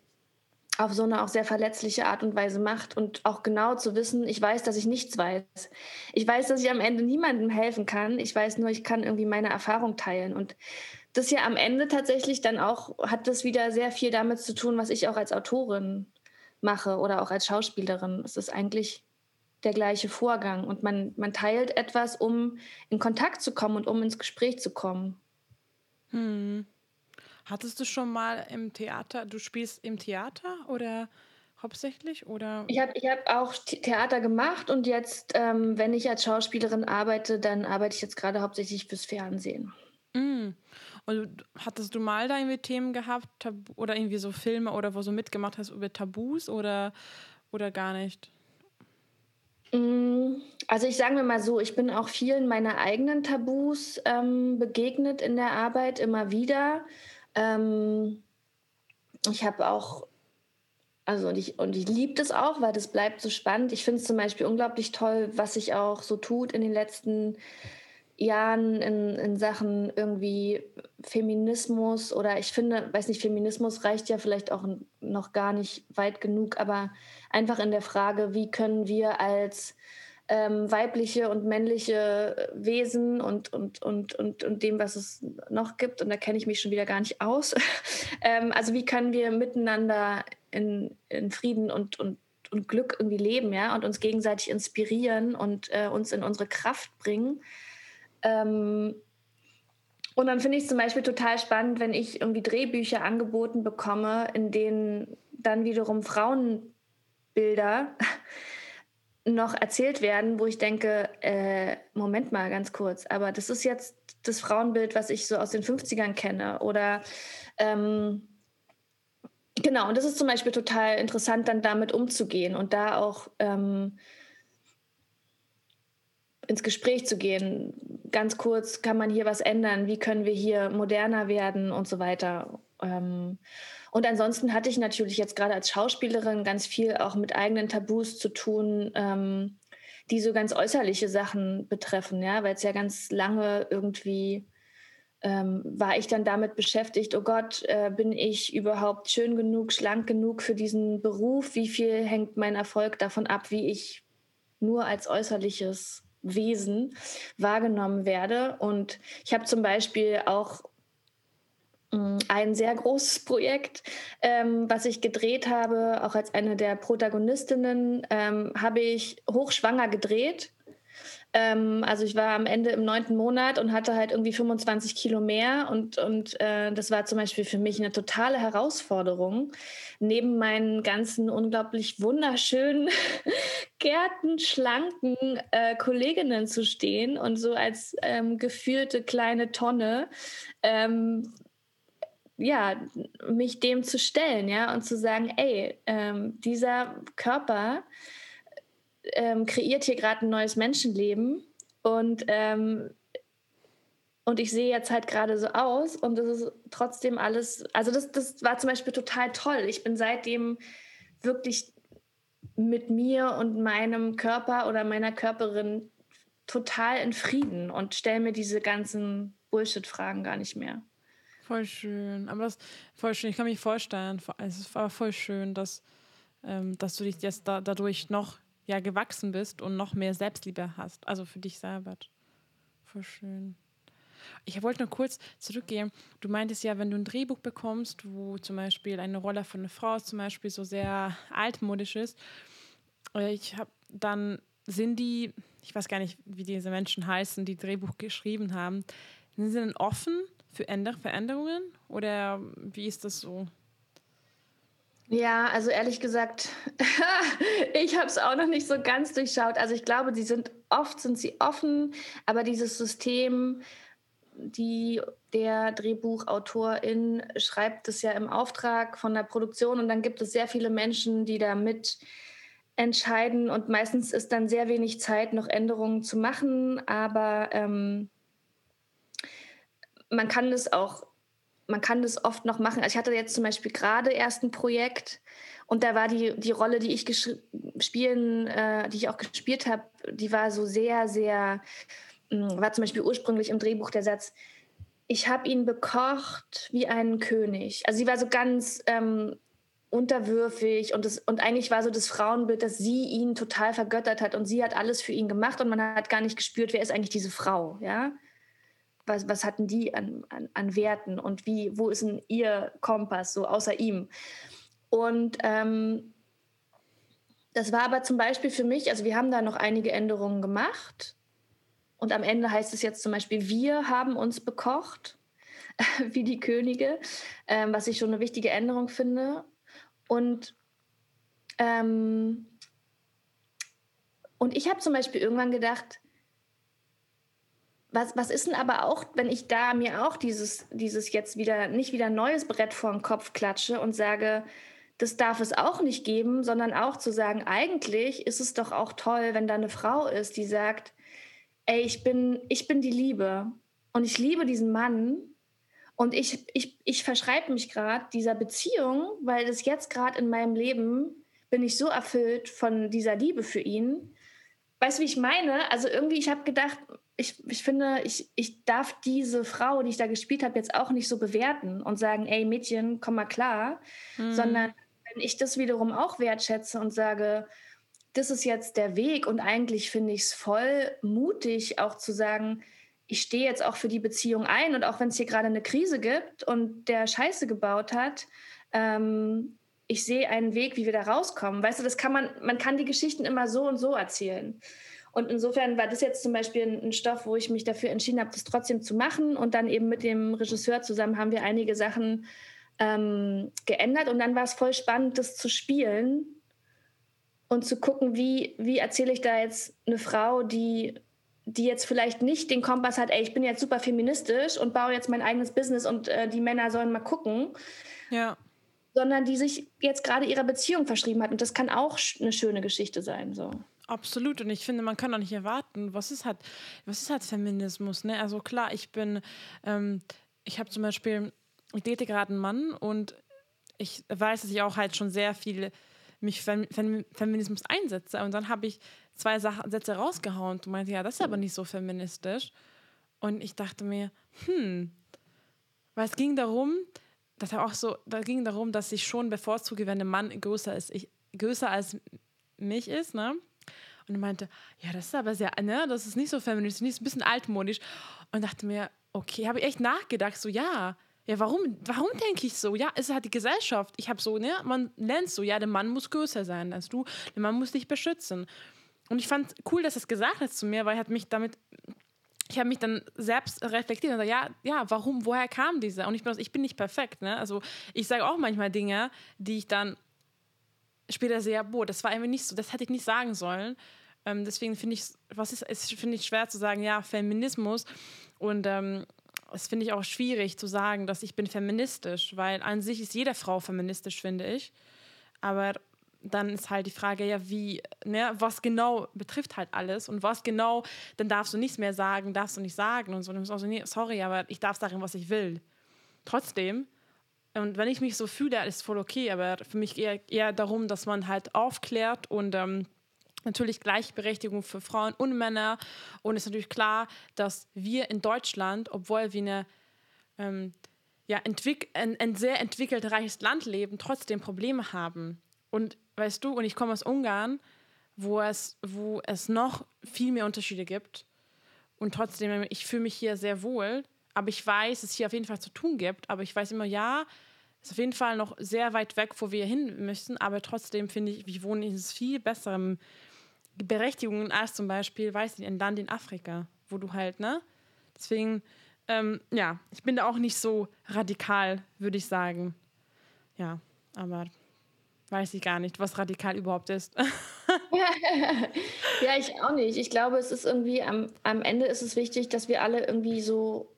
[SPEAKER 2] auf so eine auch sehr verletzliche Art und Weise macht und auch genau zu wissen, ich weiß, dass ich nichts weiß. Ich weiß, dass ich am Ende niemandem helfen kann. Ich weiß nur, ich kann irgendwie meine Erfahrung teilen. Und das ja am Ende tatsächlich dann auch, hat das wieder sehr viel damit zu tun, was ich auch als Autorin mache oder auch als Schauspielerin. Es ist eigentlich der gleiche Vorgang und man, man teilt etwas, um in Kontakt zu kommen und um ins Gespräch zu kommen.
[SPEAKER 1] Hm. Hattest du schon mal im Theater, du spielst im Theater oder hauptsächlich? Oder?
[SPEAKER 2] Ich habe ich hab auch Theater gemacht und jetzt, ähm, wenn ich als Schauspielerin arbeite, dann arbeite ich jetzt gerade hauptsächlich fürs Fernsehen.
[SPEAKER 1] Mm. Und hattest du mal da irgendwie Themen gehabt oder irgendwie so Filme oder wo du mitgemacht hast über Tabus oder, oder gar nicht?
[SPEAKER 2] Also ich sage mir mal so, ich bin auch vielen meiner eigenen Tabus ähm, begegnet in der Arbeit immer wieder. Ähm, ich habe auch, also und ich, und ich liebe das auch, weil das bleibt so spannend. Ich finde es zum Beispiel unglaublich toll, was sich auch so tut in den letzten Jahren in, in Sachen irgendwie Feminismus oder ich finde, weiß nicht, Feminismus reicht ja vielleicht auch noch gar nicht weit genug, aber einfach in der Frage, wie können wir als ähm, weibliche und männliche Wesen und, und, und, und, und dem, was es noch gibt, und da kenne ich mich schon wieder gar nicht aus. ähm, also wie können wir miteinander in, in Frieden und, und, und Glück irgendwie leben, ja, und uns gegenseitig inspirieren und äh, uns in unsere Kraft bringen. Ähm, und dann finde ich es zum Beispiel total spannend, wenn ich irgendwie Drehbücher angeboten bekomme, in denen dann wiederum Frauenbilder noch erzählt werden, wo ich denke, äh, Moment mal ganz kurz, aber das ist jetzt das Frauenbild, was ich so aus den 50ern kenne. Oder ähm, genau, und das ist zum Beispiel total interessant, dann damit umzugehen und da auch ähm, ins Gespräch zu gehen. Ganz kurz, kann man hier was ändern? Wie können wir hier moderner werden und so weiter? Ähm, und ansonsten hatte ich natürlich jetzt gerade als Schauspielerin ganz viel auch mit eigenen Tabus zu tun, ähm, die so ganz äußerliche Sachen betreffen, ja, weil es ja ganz lange irgendwie ähm, war ich dann damit beschäftigt, oh Gott, äh, bin ich überhaupt schön genug, schlank genug für diesen Beruf? Wie viel hängt mein Erfolg davon ab, wie ich nur als äußerliches Wesen wahrgenommen werde? Und ich habe zum Beispiel auch Mm, ein sehr großes Projekt, ähm, was ich gedreht habe, auch als eine der Protagonistinnen, ähm, habe ich hochschwanger gedreht. Ähm, also ich war am Ende im neunten Monat und hatte halt irgendwie 25 Kilo mehr und, und äh, das war zum Beispiel für mich eine totale Herausforderung, neben meinen ganzen unglaublich wunderschönen, gärtenschlanken äh, Kolleginnen zu stehen und so als ähm, gefühlte kleine Tonne ähm, ja, mich dem zu stellen, ja, und zu sagen, ey, ähm, dieser Körper ähm, kreiert hier gerade ein neues Menschenleben und ähm, und ich sehe jetzt halt gerade so aus und das ist trotzdem alles, also das, das war zum Beispiel total toll. Ich bin seitdem wirklich mit mir und meinem Körper oder meiner Körperin total in Frieden und stelle mir diese ganzen Bullshit-Fragen gar nicht mehr.
[SPEAKER 1] Voll schön. Aber das voll schön. Ich kann mich vorstellen, es war voll schön, dass, ähm, dass du dich jetzt da, dadurch noch ja, gewachsen bist und noch mehr Selbstliebe hast. Also für dich selber. Voll schön. Ich wollte nur kurz zurückgehen. Du meintest ja, wenn du ein Drehbuch bekommst, wo zum Beispiel eine Rolle von einer Frau zum Beispiel so sehr altmodisch ist, äh, ich habe dann sind die, ich weiß gar nicht, wie diese Menschen heißen, die Drehbuch geschrieben haben, sind sie denn offen für Änder Veränderungen oder wie ist das so?
[SPEAKER 2] Ja, also ehrlich gesagt, ich habe es auch noch nicht so ganz durchschaut. Also ich glaube, sie sind oft sind sie offen, aber dieses System, die der Drehbuchautorin schreibt es ja im Auftrag von der Produktion und dann gibt es sehr viele Menschen, die da mit entscheiden und meistens ist dann sehr wenig Zeit, noch Änderungen zu machen, aber ähm, man kann das auch, man kann das oft noch machen. Also ich hatte jetzt zum Beispiel gerade erst ein Projekt und da war die, die Rolle, die ich spielen, äh, die ich auch gespielt habe, die war so sehr, sehr, mh, hm, war zum Beispiel ursprünglich im Drehbuch der Satz, ich habe ihn bekocht wie einen König. Also sie war so ganz ähm, unterwürfig und, das, und eigentlich war so das Frauenbild, dass sie ihn total vergöttert hat und sie hat alles für ihn gemacht und man hat gar nicht gespürt, wer ist eigentlich diese Frau, ja was, was hatten die an, an, an Werten und wie, wo ist denn ihr Kompass, so außer ihm? Und ähm, das war aber zum Beispiel für mich, also wir haben da noch einige Änderungen gemacht. Und am Ende heißt es jetzt zum Beispiel, wir haben uns bekocht, wie die Könige, ähm, was ich schon eine wichtige Änderung finde. Und, ähm, und ich habe zum Beispiel irgendwann gedacht, was, was ist denn aber auch, wenn ich da mir auch dieses, dieses jetzt wieder, nicht wieder neues Brett vor den Kopf klatsche und sage, das darf es auch nicht geben, sondern auch zu sagen, eigentlich ist es doch auch toll, wenn da eine Frau ist, die sagt, ey, ich bin, ich bin die Liebe und ich liebe diesen Mann Und ich, ich, ich verschreibe mich gerade dieser Beziehung, weil das jetzt gerade in meinem Leben bin ich so erfüllt von dieser Liebe für ihn. Weißt du, wie ich meine? Also irgendwie, ich habe gedacht, ich, ich finde, ich, ich darf diese Frau, die ich da gespielt habe, jetzt auch nicht so bewerten und sagen, ey Mädchen, komm mal klar, mhm. sondern wenn ich das wiederum auch wertschätze und sage, das ist jetzt der Weg und eigentlich finde ich es voll mutig, auch zu sagen, ich stehe jetzt auch für die Beziehung ein und auch wenn es hier gerade eine Krise gibt und der Scheiße gebaut hat, ähm, ich sehe einen Weg, wie wir da rauskommen. Weißt du, das kann man, man kann die Geschichten immer so und so erzählen. Und insofern war das jetzt zum Beispiel ein, Stoff, wo ich mich dafür entschieden habe, das trotzdem zu machen. Und dann eben mit dem Regisseur zusammen haben wir einige Sachen ähm, geändert. Und dann war es voll spannend, das zu spielen und zu gucken, wie, wie erzähle ich da jetzt eine Frau, die, die jetzt vielleicht nicht den Kompass hat, ey, ich bin jetzt super feministisch und baue jetzt mein eigenes Business und äh, die Männer sollen mal gucken.
[SPEAKER 1] Ja.
[SPEAKER 2] Sondern die sich jetzt gerade ihrer Beziehung verschrieben hat. Und das kann auch eine schöne Geschichte sein. So.
[SPEAKER 1] Absolut. Und ich finde, man kann auch nicht erwarten, was ist halt, was ist halt Feminismus? Ne? Also klar, ich bin, ähm, ich habe zum Beispiel, ich date gerade einen Mann und ich weiß, dass ich auch halt schon sehr viel mich für Fem Feminismus einsetze. Und dann habe ich zwei Sachen, Sätze rausgehauen und meinte, ja, das ist aber nicht so feministisch. Und ich dachte mir, hm, weil es ging darum, dass er auch so, da ging darum, dass ich schon bevorzuge, wenn ein Mann größer ist, ich, größer als mich ist, ne? Und meinte, ja, das ist aber sehr, ne, das ist nicht so feministisch, nicht ein bisschen altmodisch. Und dachte mir, okay, habe ich echt nachgedacht, so, ja, ja, warum, warum denke ich so? Ja, es halt die Gesellschaft. Ich habe so, ne, man lernt so, ja, der Mann muss größer sein als du, der Mann muss dich beschützen. Und ich fand cool, dass er es gesagt hat zu mir, weil er hat mich damit, ich habe mich dann selbst reflektiert und gesagt, ja, ja, warum, woher kam dieser? Und ich bin, ich bin nicht perfekt, ne? Also ich sage auch manchmal Dinge, die ich dann später sehe, boah, das war irgendwie nicht so, das hätte ich nicht sagen sollen. Ähm, deswegen finde ich, was ist, es finde ich schwer zu sagen, ja, Feminismus und ähm, finde ich auch schwierig zu sagen, dass ich bin feministisch, weil an sich ist jede Frau feministisch, finde ich. Aber dann ist halt die Frage, ja, wie, ne, was genau betrifft halt alles und was genau, dann darfst du nichts mehr sagen, darfst du nicht sagen und so. Und dann so, nee, sorry, aber ich darf sagen, was ich will. Trotzdem, und wenn ich mich so fühle, ist voll okay, aber für mich eher, eher darum, dass man halt aufklärt und ähm, natürlich Gleichberechtigung für Frauen und Männer. Und es ist natürlich klar, dass wir in Deutschland, obwohl wir eine, ähm, ja, ein, ein, sehr entwickelt, reiches Land leben, trotzdem Probleme haben. Und weißt du, und ich komme aus Ungarn, wo es, wo es noch viel mehr Unterschiede gibt. Und trotzdem, ich fühle mich hier sehr wohl. Aber ich weiß, dass es hier auf jeden Fall zu tun gibt. Aber ich weiß immer, ja, ist auf jeden Fall noch sehr weit weg, wo wir hin müssen. Aber trotzdem finde ich, wir wohnen in viel besserem Berechtigungen als zum Beispiel, weiß ich, ein Land in Afrika, wo du halt, ne? Deswegen, ähm, ja, ich bin da auch nicht so radikal, würde ich sagen. Ja, aber weiß ich gar nicht, was radikal überhaupt ist.
[SPEAKER 2] ja, ich auch nicht. Ich glaube, es ist irgendwie, am, am Ende ist es wichtig, dass wir alle irgendwie so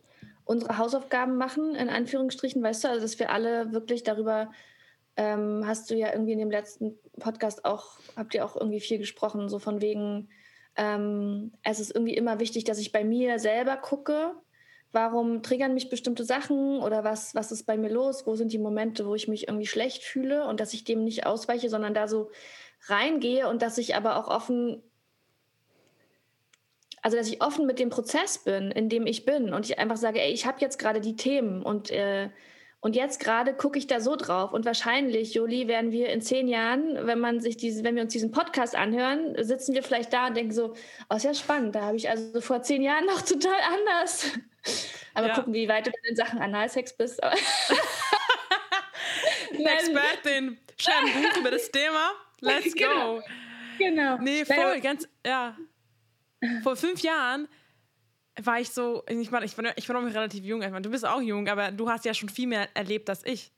[SPEAKER 2] unsere Hausaufgaben machen, in Anführungsstrichen, weißt du, also dass wir alle wirklich darüber ähm, hast du ja irgendwie in dem letzten Podcast auch, habt ihr auch irgendwie viel gesprochen, so von wegen, ähm, es ist irgendwie immer wichtig, dass ich bei mir selber gucke, warum triggern mich bestimmte Sachen oder was, was ist bei mir los, wo sind die Momente, wo ich mich irgendwie schlecht fühle? Und dass ich dem nicht ausweiche, sondern da so reingehe und dass ich aber auch offen, also dass ich offen mit dem Prozess bin, in dem ich bin und ich einfach sage, ey, ich habe jetzt gerade die Themen und äh, und jetzt gerade gucke ich da so drauf. Und wahrscheinlich, Joli, werden wir in zehn Jahren, wenn man sich diese, wenn wir uns diesen Podcast anhören, sitzen wir vielleicht da und denken so, oh, ist ja spannend. Da habe ich also vor zehn Jahren noch total anders. Aber ja. gucken, wie weit du in Sachen Analsex bist.
[SPEAKER 1] Expertin, schreib ein Buch über das Thema. Let's
[SPEAKER 2] genau.
[SPEAKER 1] go.
[SPEAKER 2] Genau.
[SPEAKER 1] Nee, voll, ganz, ja. Vor fünf Jahren war ich so, ich meine, ich war, ich war noch relativ jung. Ich meine, du bist auch jung, aber du hast ja schon viel mehr erlebt als ich.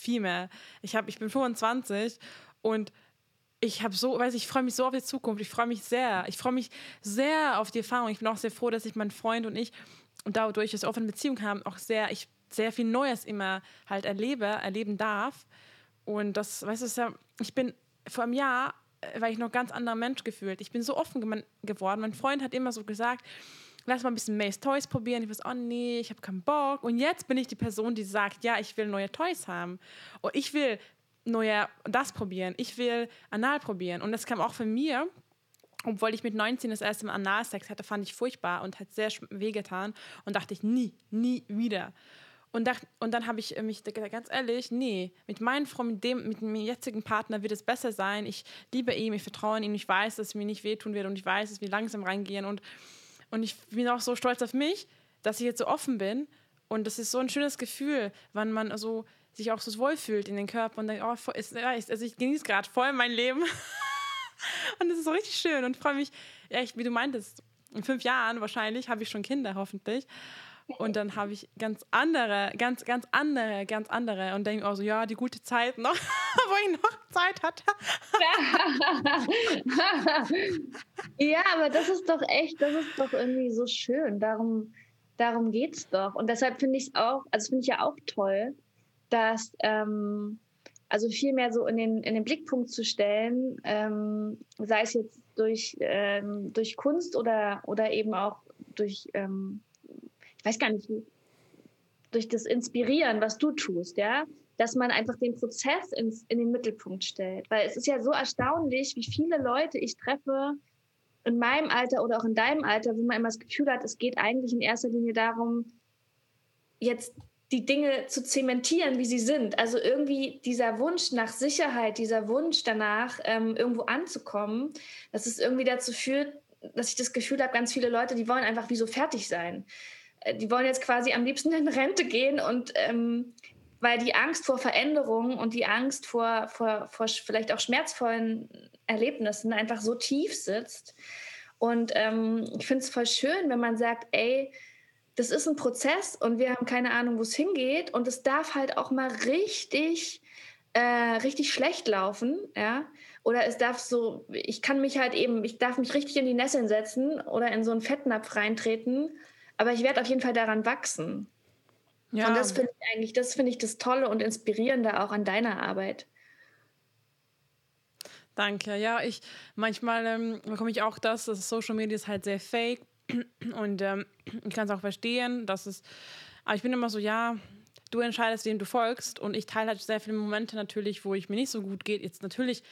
[SPEAKER 1] Viel mehr. Ich, hab, ich bin 25 und ich habe so, weiß ich, freue mich so auf die Zukunft. Ich freue mich sehr. Ich freue mich sehr auf die Erfahrung. Ich bin auch sehr froh, dass ich meinen Freund und ich und dadurch, dass wir offene Beziehung haben, auch sehr, ich sehr viel Neues immer halt erlebe, erleben darf. Und das, weißt du, ich bin vor einem Jahr, war ich noch ganz anderer Mensch gefühlt. Ich bin so offen geworden. Mein Freund hat immer so gesagt, lass mal ein bisschen Mace Toys probieren. Ich weiß, oh nee, ich habe keinen Bock. Und jetzt bin ich die Person, die sagt, ja, ich will neue Toys haben. Und ich will neue das probieren. Ich will Anal probieren. Und das kam auch von mir. Obwohl ich mit 19 das erste Mal Analsex hatte, fand ich furchtbar und hat sehr wehgetan. Und dachte ich, nie, nie wieder. Und, dacht, und dann habe ich mich gesagt, ganz ehrlich, nee, mit meinem Freund, mit dem, mit dem jetzigen Partner wird es besser sein. Ich liebe ihn, ich vertraue ihm, ich weiß, dass es mir nicht wehtun wird und ich weiß, dass wir langsam reingehen. Und, und ich bin auch so stolz auf mich, dass ich jetzt so offen bin. Und das ist so ein schönes Gefühl, wenn man so sich auch so wohl fühlt in den Körper und denkt, oh, ist, also ich genieße gerade voll mein Leben. und das ist so richtig schön und freue mich, echt, wie du meintest, in fünf Jahren wahrscheinlich habe ich schon Kinder, hoffentlich. Und dann habe ich ganz andere, ganz, ganz andere, ganz andere und denke auch so, ja, die gute Zeit noch, wo ich noch Zeit hatte.
[SPEAKER 2] ja, aber das ist doch echt, das ist doch irgendwie so schön. Darum, darum geht es doch. Und deshalb finde ich es auch, also finde ich ja auch toll, dass ähm, also viel mehr so in den, in den Blickpunkt zu stellen, ähm, sei es jetzt durch, ähm, durch Kunst oder, oder eben auch durch ähm, weiß gar nicht, durch das Inspirieren, was du tust, ja, dass man einfach den Prozess ins, in den Mittelpunkt stellt. Weil es ist ja so erstaunlich, wie viele Leute ich treffe in meinem Alter oder auch in deinem Alter, wo man immer das Gefühl hat, es geht eigentlich in erster Linie darum, jetzt die Dinge zu zementieren, wie sie sind. Also irgendwie dieser Wunsch nach Sicherheit, dieser Wunsch danach, ähm, irgendwo anzukommen, dass es irgendwie dazu führt, dass ich das Gefühl habe, ganz viele Leute, die wollen einfach wie so fertig sein. Äh, die wollen jetzt quasi am liebsten in Rente gehen und ähm, weil die Angst vor Veränderung und die Angst vor, vor, vor vielleicht auch schmerzvollen Erlebnissen einfach so tief sitzt. Und ähm, ich finde es voll schön, wenn man sagt, ey, das ist ein Prozess und wir haben keine Ahnung, wo es hingeht. Und es darf halt auch mal richtig, äh, richtig schlecht laufen, ja. Oder es darf so, ich kann mich halt eben, ich darf mich richtig in die Nesseln setzen oder in so einen Fettnapf reintreten aber ich werde auf jeden Fall daran wachsen. Ja. Und das finde ich eigentlich, das finde ich das Tolle und Inspirierende auch an deiner Arbeit.
[SPEAKER 1] Danke. Ja, ich manchmal ähm, bekomme ich auch das, dass Social Media ist halt sehr fake und ähm, ich kann es auch verstehen, dass es, aber ich bin immer so, ja, du entscheidest, wem du folgst und ich teile halt sehr viele Momente natürlich, wo ich mir nicht so gut geht. Jetzt natürlich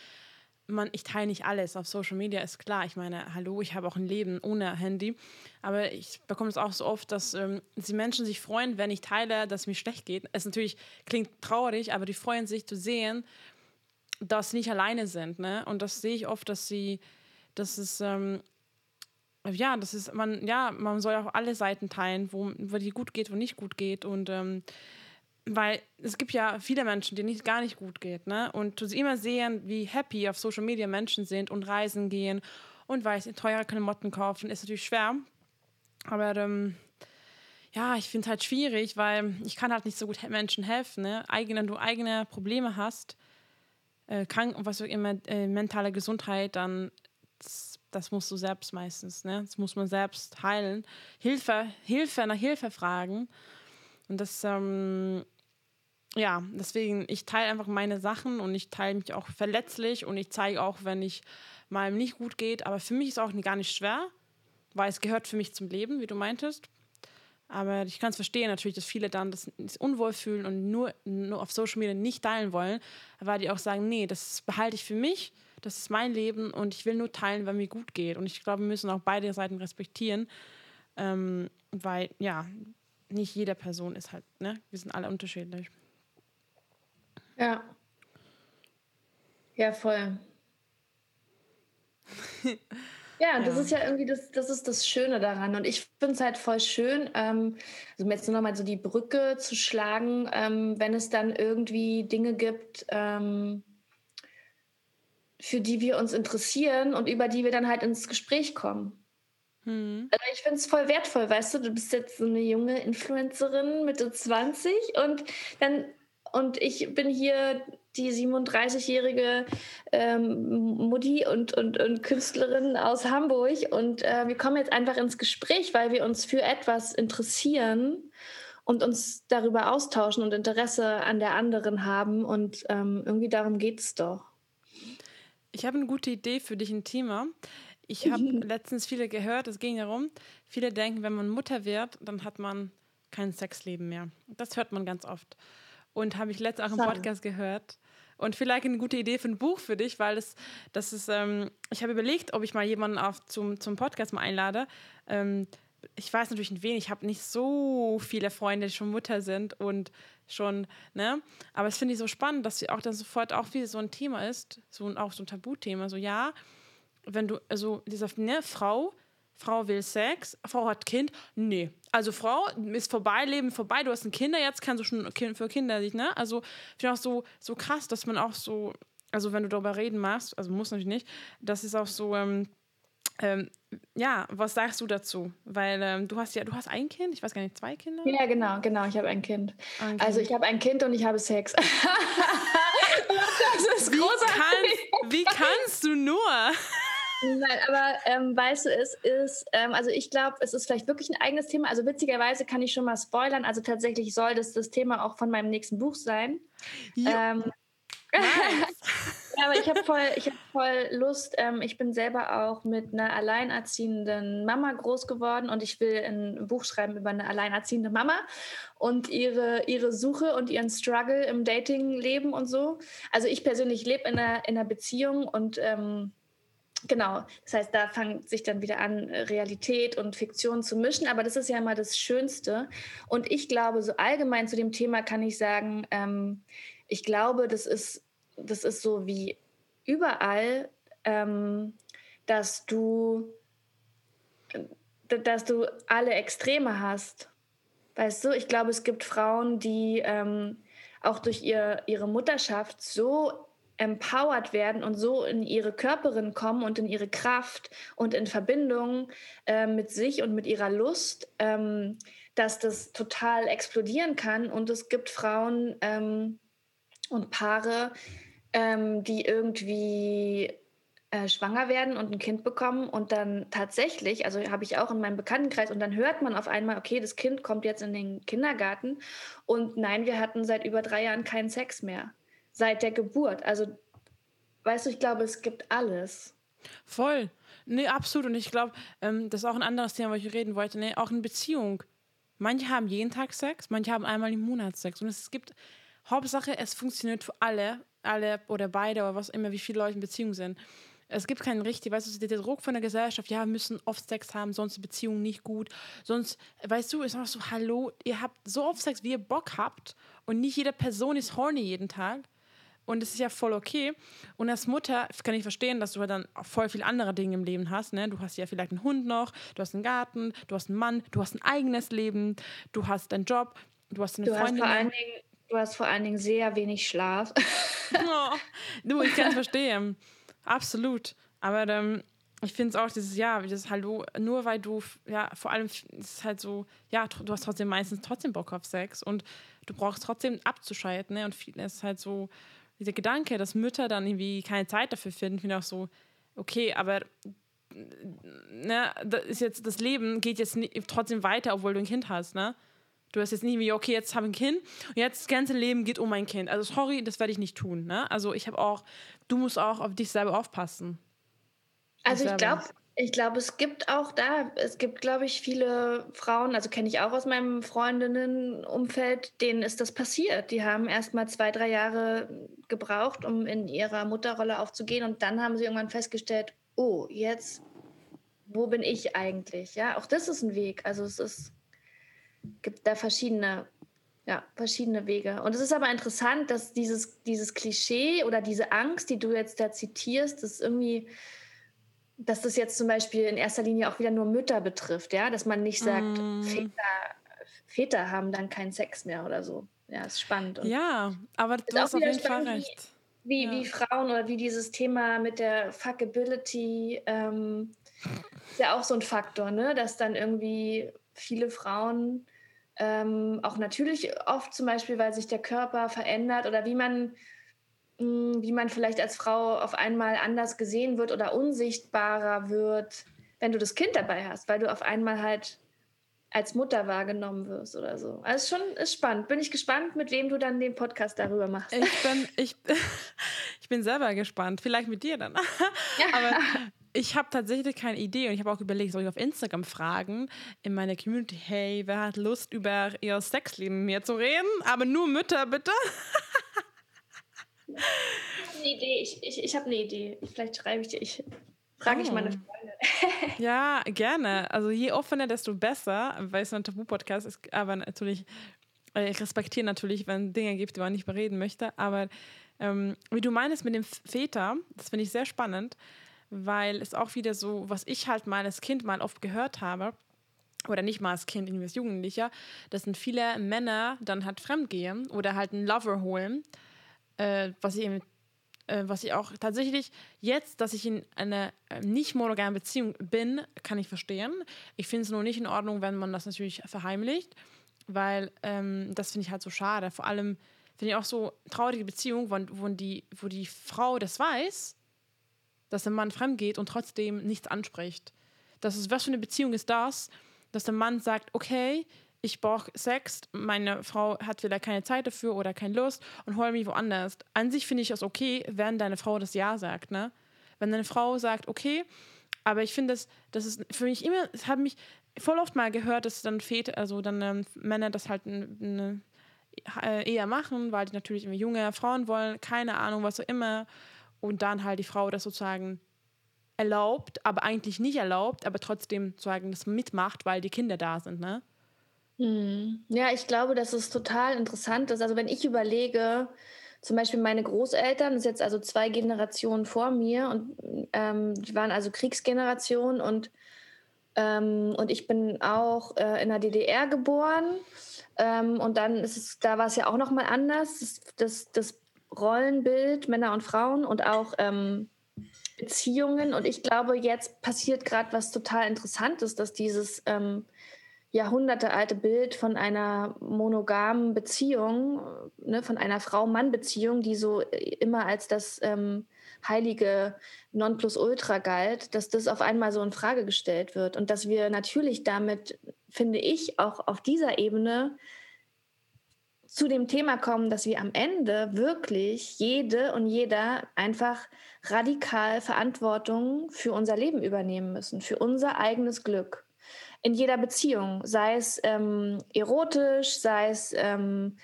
[SPEAKER 1] man, ich teile nicht alles auf Social Media, ist klar. Ich meine, hallo, ich habe auch ein Leben ohne Handy. Aber ich bekomme es auch so oft, dass ähm, die Menschen sich freuen, wenn ich teile, dass es mir schlecht geht. Es natürlich klingt traurig, aber die freuen sich zu sehen, dass sie nicht alleine sind. Ne? Und das sehe ich oft, dass sie, dass es, ähm, ja, das ist, man, ja, man soll auch alle Seiten teilen, wo, wo die gut geht, wo nicht gut geht. Und ähm, weil es gibt ja viele Menschen, denen es gar nicht gut geht, ne? Und du sie immer sehen, wie happy auf Social Media Menschen sind und reisen gehen und weiß, teure Klamotten kaufen, ist natürlich schwer. Aber ähm, ja, ich finde es halt schwierig, weil ich kann halt nicht so gut Menschen helfen, ne? Eigene, du eigene Probleme hast, äh, krank und was auch immer, äh, mentale Gesundheit, dann das, das, musst du selbst meistens, ne? Das muss man selbst heilen. Hilfe, Hilfe nach Hilfe fragen. Und das, ähm, ja, deswegen, ich teile einfach meine Sachen und ich teile mich auch verletzlich und ich zeige auch, wenn ich mal nicht gut geht. Aber für mich ist auch gar nicht schwer, weil es gehört für mich zum Leben, wie du meintest. Aber ich kann es verstehen natürlich, dass viele dann das unwohl fühlen und nur, nur auf Social Media nicht teilen wollen, weil die auch sagen, nee, das behalte ich für mich, das ist mein Leben und ich will nur teilen, wenn mir gut geht. Und ich glaube, wir müssen auch beide Seiten respektieren, ähm, weil ja, nicht jede Person ist halt, ne? Wir sind alle unterschiedlich.
[SPEAKER 2] Ja. Ja, voll. ja, das ja. ist ja irgendwie das, das ist das Schöne daran. Und ich finde es halt voll schön, ähm, also jetzt nur noch mal so die Brücke zu schlagen, ähm, wenn es dann irgendwie Dinge gibt, ähm, für die wir uns interessieren und über die wir dann halt ins Gespräch kommen. Hm. Also ich finde es voll wertvoll, weißt du, du bist jetzt so eine junge Influencerin, Mitte 20 und dann und ich bin hier die 37-jährige ähm, Mutti und, und, und Künstlerin aus Hamburg und äh, wir kommen jetzt einfach ins Gespräch, weil wir uns für etwas interessieren und uns darüber austauschen und Interesse an der anderen haben und ähm, irgendwie darum geht es doch.
[SPEAKER 1] Ich habe eine gute Idee für dich, ein Thema. ich habe letztens viele gehört, es ging darum, viele denken, wenn man Mutter wird, dann hat man kein Sexleben mehr. Das hört man ganz oft. Und habe ich letztens auch im Podcast gehört. Und vielleicht eine gute Idee für ein Buch für dich, weil das, das ist, ähm, ich habe überlegt, ob ich mal jemanden auf, zum, zum Podcast mal einlade. Ähm, ich weiß natürlich nicht wen, ich habe nicht so viele Freunde, die schon Mutter sind und schon, ne? Aber es finde ich so spannend, dass sie auch dann sofort auch wieder so ein Thema ist, so auch so ein Tabuthema. So, ja, wenn du, also dieser, ne, Frau, Frau will Sex, Frau hat Kind, nee. Also Frau ist vorbei, Leben vorbei, du hast ein Kinder, jetzt kannst du schon für Kinder sich, ne? Also ich finde auch so, so krass, dass man auch so, also wenn du darüber reden machst, also muss natürlich nicht, das ist auch so, ähm, ähm, ja, was sagst du dazu? Weil ähm, du hast ja, du hast ein Kind, ich weiß gar nicht, zwei Kinder?
[SPEAKER 2] Ja, genau, genau, ich habe ein kind. kind. Also ich habe ein Kind und ich habe Sex. das
[SPEAKER 1] ist wie, kann, wie kannst du nur?
[SPEAKER 2] Nein, aber ähm, weißt du, es ist, ähm, also ich glaube, es ist vielleicht wirklich ein eigenes Thema. Also witzigerweise kann ich schon mal spoilern. Also tatsächlich soll das das Thema auch von meinem nächsten Buch sein. Ähm, ja, aber ich habe voll, hab voll Lust. Ähm, ich bin selber auch mit einer alleinerziehenden Mama groß geworden und ich will ein Buch schreiben über eine alleinerziehende Mama und ihre, ihre Suche und ihren Struggle im Datingleben und so. Also ich persönlich lebe in einer, in einer Beziehung und ähm, Genau, das heißt, da fängt sich dann wieder an, Realität und Fiktion zu mischen, aber das ist ja immer das Schönste. Und ich glaube, so allgemein zu dem Thema kann ich sagen, ähm, ich glaube, das ist, das ist so wie überall, ähm, dass du, dass du alle Extreme hast. Weißt du, ich glaube, es gibt Frauen, die ähm, auch durch ihr, ihre Mutterschaft so empowered werden und so in ihre Körperin kommen und in ihre Kraft und in Verbindung äh, mit sich und mit ihrer Lust, ähm, dass das total explodieren kann. Und es gibt Frauen ähm, und Paare, ähm, die irgendwie äh, schwanger werden und ein Kind bekommen und dann tatsächlich, also habe ich auch in meinem Bekanntenkreis, und dann hört man auf einmal, okay, das Kind kommt jetzt in den Kindergarten und nein, wir hatten seit über drei Jahren keinen Sex mehr seit der Geburt. Also, weißt du, ich glaube, es gibt alles.
[SPEAKER 1] Voll. Nee, absolut. Und ich glaube, ähm, das ist auch ein anderes Thema, wo ich reden wollte. Nee, auch in Beziehung. Manche haben jeden Tag Sex, manche haben einmal im Monat Sex. Und es gibt, Hauptsache, es funktioniert für alle, alle oder beide oder was immer, wie viele Leute in Beziehung sind. Es gibt keinen richtig, weißt du, der Druck von der Gesellschaft, ja, wir müssen oft Sex haben, sonst die Beziehung nicht gut. Sonst, weißt du, ist auch so, hallo, ihr habt so oft Sex, wie ihr Bock habt und nicht jede Person ist horny jeden Tag. Und es ist ja voll okay. Und als Mutter kann ich verstehen, dass du halt dann voll viele andere Dinge im Leben hast. Ne? Du hast ja vielleicht einen Hund noch, du hast einen Garten, du hast einen Mann, du hast ein eigenes Leben, du hast deinen Job, du hast eine
[SPEAKER 2] du
[SPEAKER 1] Freundin.
[SPEAKER 2] Hast Dingen, du hast vor allen Dingen sehr wenig Schlaf.
[SPEAKER 1] oh, du, ich kann es verstehen. Absolut. Aber ähm, ich finde es auch dieses Jahr, dieses Hallo, nur weil du, ja, vor allem ist es halt so, ja, du hast trotzdem meistens trotzdem Bock auf Sex und du brauchst trotzdem abzuschalten, ne? Und viel ist halt so, dieser Gedanke, dass Mütter dann irgendwie keine Zeit dafür finden, finde ich auch so, okay, aber ne, das ist jetzt, das Leben geht jetzt trotzdem weiter, obwohl du ein Kind hast, ne? Du hast jetzt nicht wie, okay, jetzt habe ich ein Kind und jetzt das ganze Leben geht um mein Kind. Also sorry, das werde ich nicht tun, ne? Also ich habe auch, du musst auch auf dich selber aufpassen.
[SPEAKER 2] Also ich glaube, ich glaube, es gibt auch da, es gibt, glaube ich, viele Frauen, also kenne ich auch aus meinem Freundinnenumfeld, denen ist das passiert. Die haben erst mal zwei, drei Jahre gebraucht, um in ihrer Mutterrolle aufzugehen und dann haben sie irgendwann festgestellt, oh, jetzt, wo bin ich eigentlich? Ja, auch das ist ein Weg. Also es ist, gibt da verschiedene, ja, verschiedene Wege. Und es ist aber interessant, dass dieses, dieses Klischee oder diese Angst, die du jetzt da zitierst, das irgendwie dass das jetzt zum Beispiel in erster Linie auch wieder nur Mütter betrifft, ja, dass man nicht sagt, mm. Väter, Väter haben dann keinen Sex mehr oder so. Ja, ist spannend.
[SPEAKER 1] Und ja, aber du hast auf jeden Fall recht.
[SPEAKER 2] Wie, ja. wie Frauen oder wie dieses Thema mit der Fuckability ähm, ist ja auch so ein Faktor, ne? dass dann irgendwie viele Frauen ähm, auch natürlich oft zum Beispiel, weil sich der Körper verändert oder wie man wie man vielleicht als Frau auf einmal anders gesehen wird oder unsichtbarer wird, wenn du das Kind dabei hast, weil du auf einmal halt als Mutter wahrgenommen wirst oder so. Also schon ist spannend. Bin ich gespannt, mit wem du dann den Podcast darüber machst.
[SPEAKER 1] Ich bin, ich, ich bin selber gespannt. Vielleicht mit dir dann. Ja. Aber ich habe tatsächlich keine Idee und ich habe auch überlegt, soll ich auf Instagram fragen in meiner Community, hey, wer hat Lust über ihr Sexleben mit mir zu reden? Aber nur Mütter, bitte.
[SPEAKER 2] ich habe eine Idee. Ich, ich, ich habe eine Idee. Vielleicht schreibe ich dir. Ich frage oh. ich meine oh. Freunde.
[SPEAKER 1] ja, gerne. Also je offener, desto besser, weil es ein Tabu-Podcast ist. Aber natürlich, äh, ich respektiere natürlich, wenn es Dinge gibt, die man nicht bereden möchte. Aber ähm, wie du meinst mit dem Väter, das finde ich sehr spannend, weil es auch wieder so, was ich halt mal als Kind mal oft gehört habe, oder nicht mal als Kind, irgendwie als Jugendlicher, dass sind viele Männer dann halt fremdgehen oder halt einen Lover holen, äh, was ich eben äh, was ich auch tatsächlich jetzt, dass ich in einer äh, nicht monogamen Beziehung bin, kann ich verstehen. Ich finde es nur nicht in Ordnung, wenn man das natürlich verheimlicht, weil ähm, das finde ich halt so schade. Vor allem finde ich auch so traurige Beziehungen, wo, wo, die, wo die Frau das weiß, dass der Mann fremd geht und trotzdem nichts anspricht. Das ist, was für eine Beziehung ist das, dass der Mann sagt, okay, ich brauche Sex, meine Frau hat vielleicht keine Zeit dafür oder keine Lust und hol mich woanders. An sich finde ich es okay, wenn deine Frau das Ja sagt, ne? Wenn deine Frau sagt, okay, aber ich finde, das, das ist für mich immer, es hat mich voll oft mal gehört, dass dann Väter, also dann ähm, Männer das halt eine, äh, eher machen, weil die natürlich immer junge Frauen wollen, keine Ahnung, was auch immer. Und dann halt die Frau das sozusagen erlaubt, aber eigentlich nicht erlaubt, aber trotzdem sozusagen das mitmacht, weil die Kinder da sind, ne?
[SPEAKER 2] Hm. Ja, ich glaube, dass es total interessant ist. Also wenn ich überlege, zum Beispiel meine Großeltern, das ist jetzt also zwei Generationen vor mir und ähm, die waren also Kriegsgeneration und, ähm, und ich bin auch äh, in der DDR geboren ähm, und dann ist es, da war es ja auch nochmal anders, das, das, das, Rollenbild Männer und Frauen und auch ähm, Beziehungen und ich glaube, jetzt passiert gerade was total Interessantes, dass dieses ähm, jahrhundertealte Bild von einer monogamen Beziehung, ne, von einer Frau-Mann-Beziehung, die so immer als das ähm, heilige Nonplusultra galt, dass das auf einmal so in Frage gestellt wird. Und dass wir natürlich damit, finde ich, auch auf dieser Ebene zu dem Thema kommen, dass wir am Ende wirklich jede und jeder einfach radikal Verantwortung für unser Leben übernehmen müssen, für unser eigenes Glück in jeder Beziehung, sei es ähm, erotisch, sei es ähm,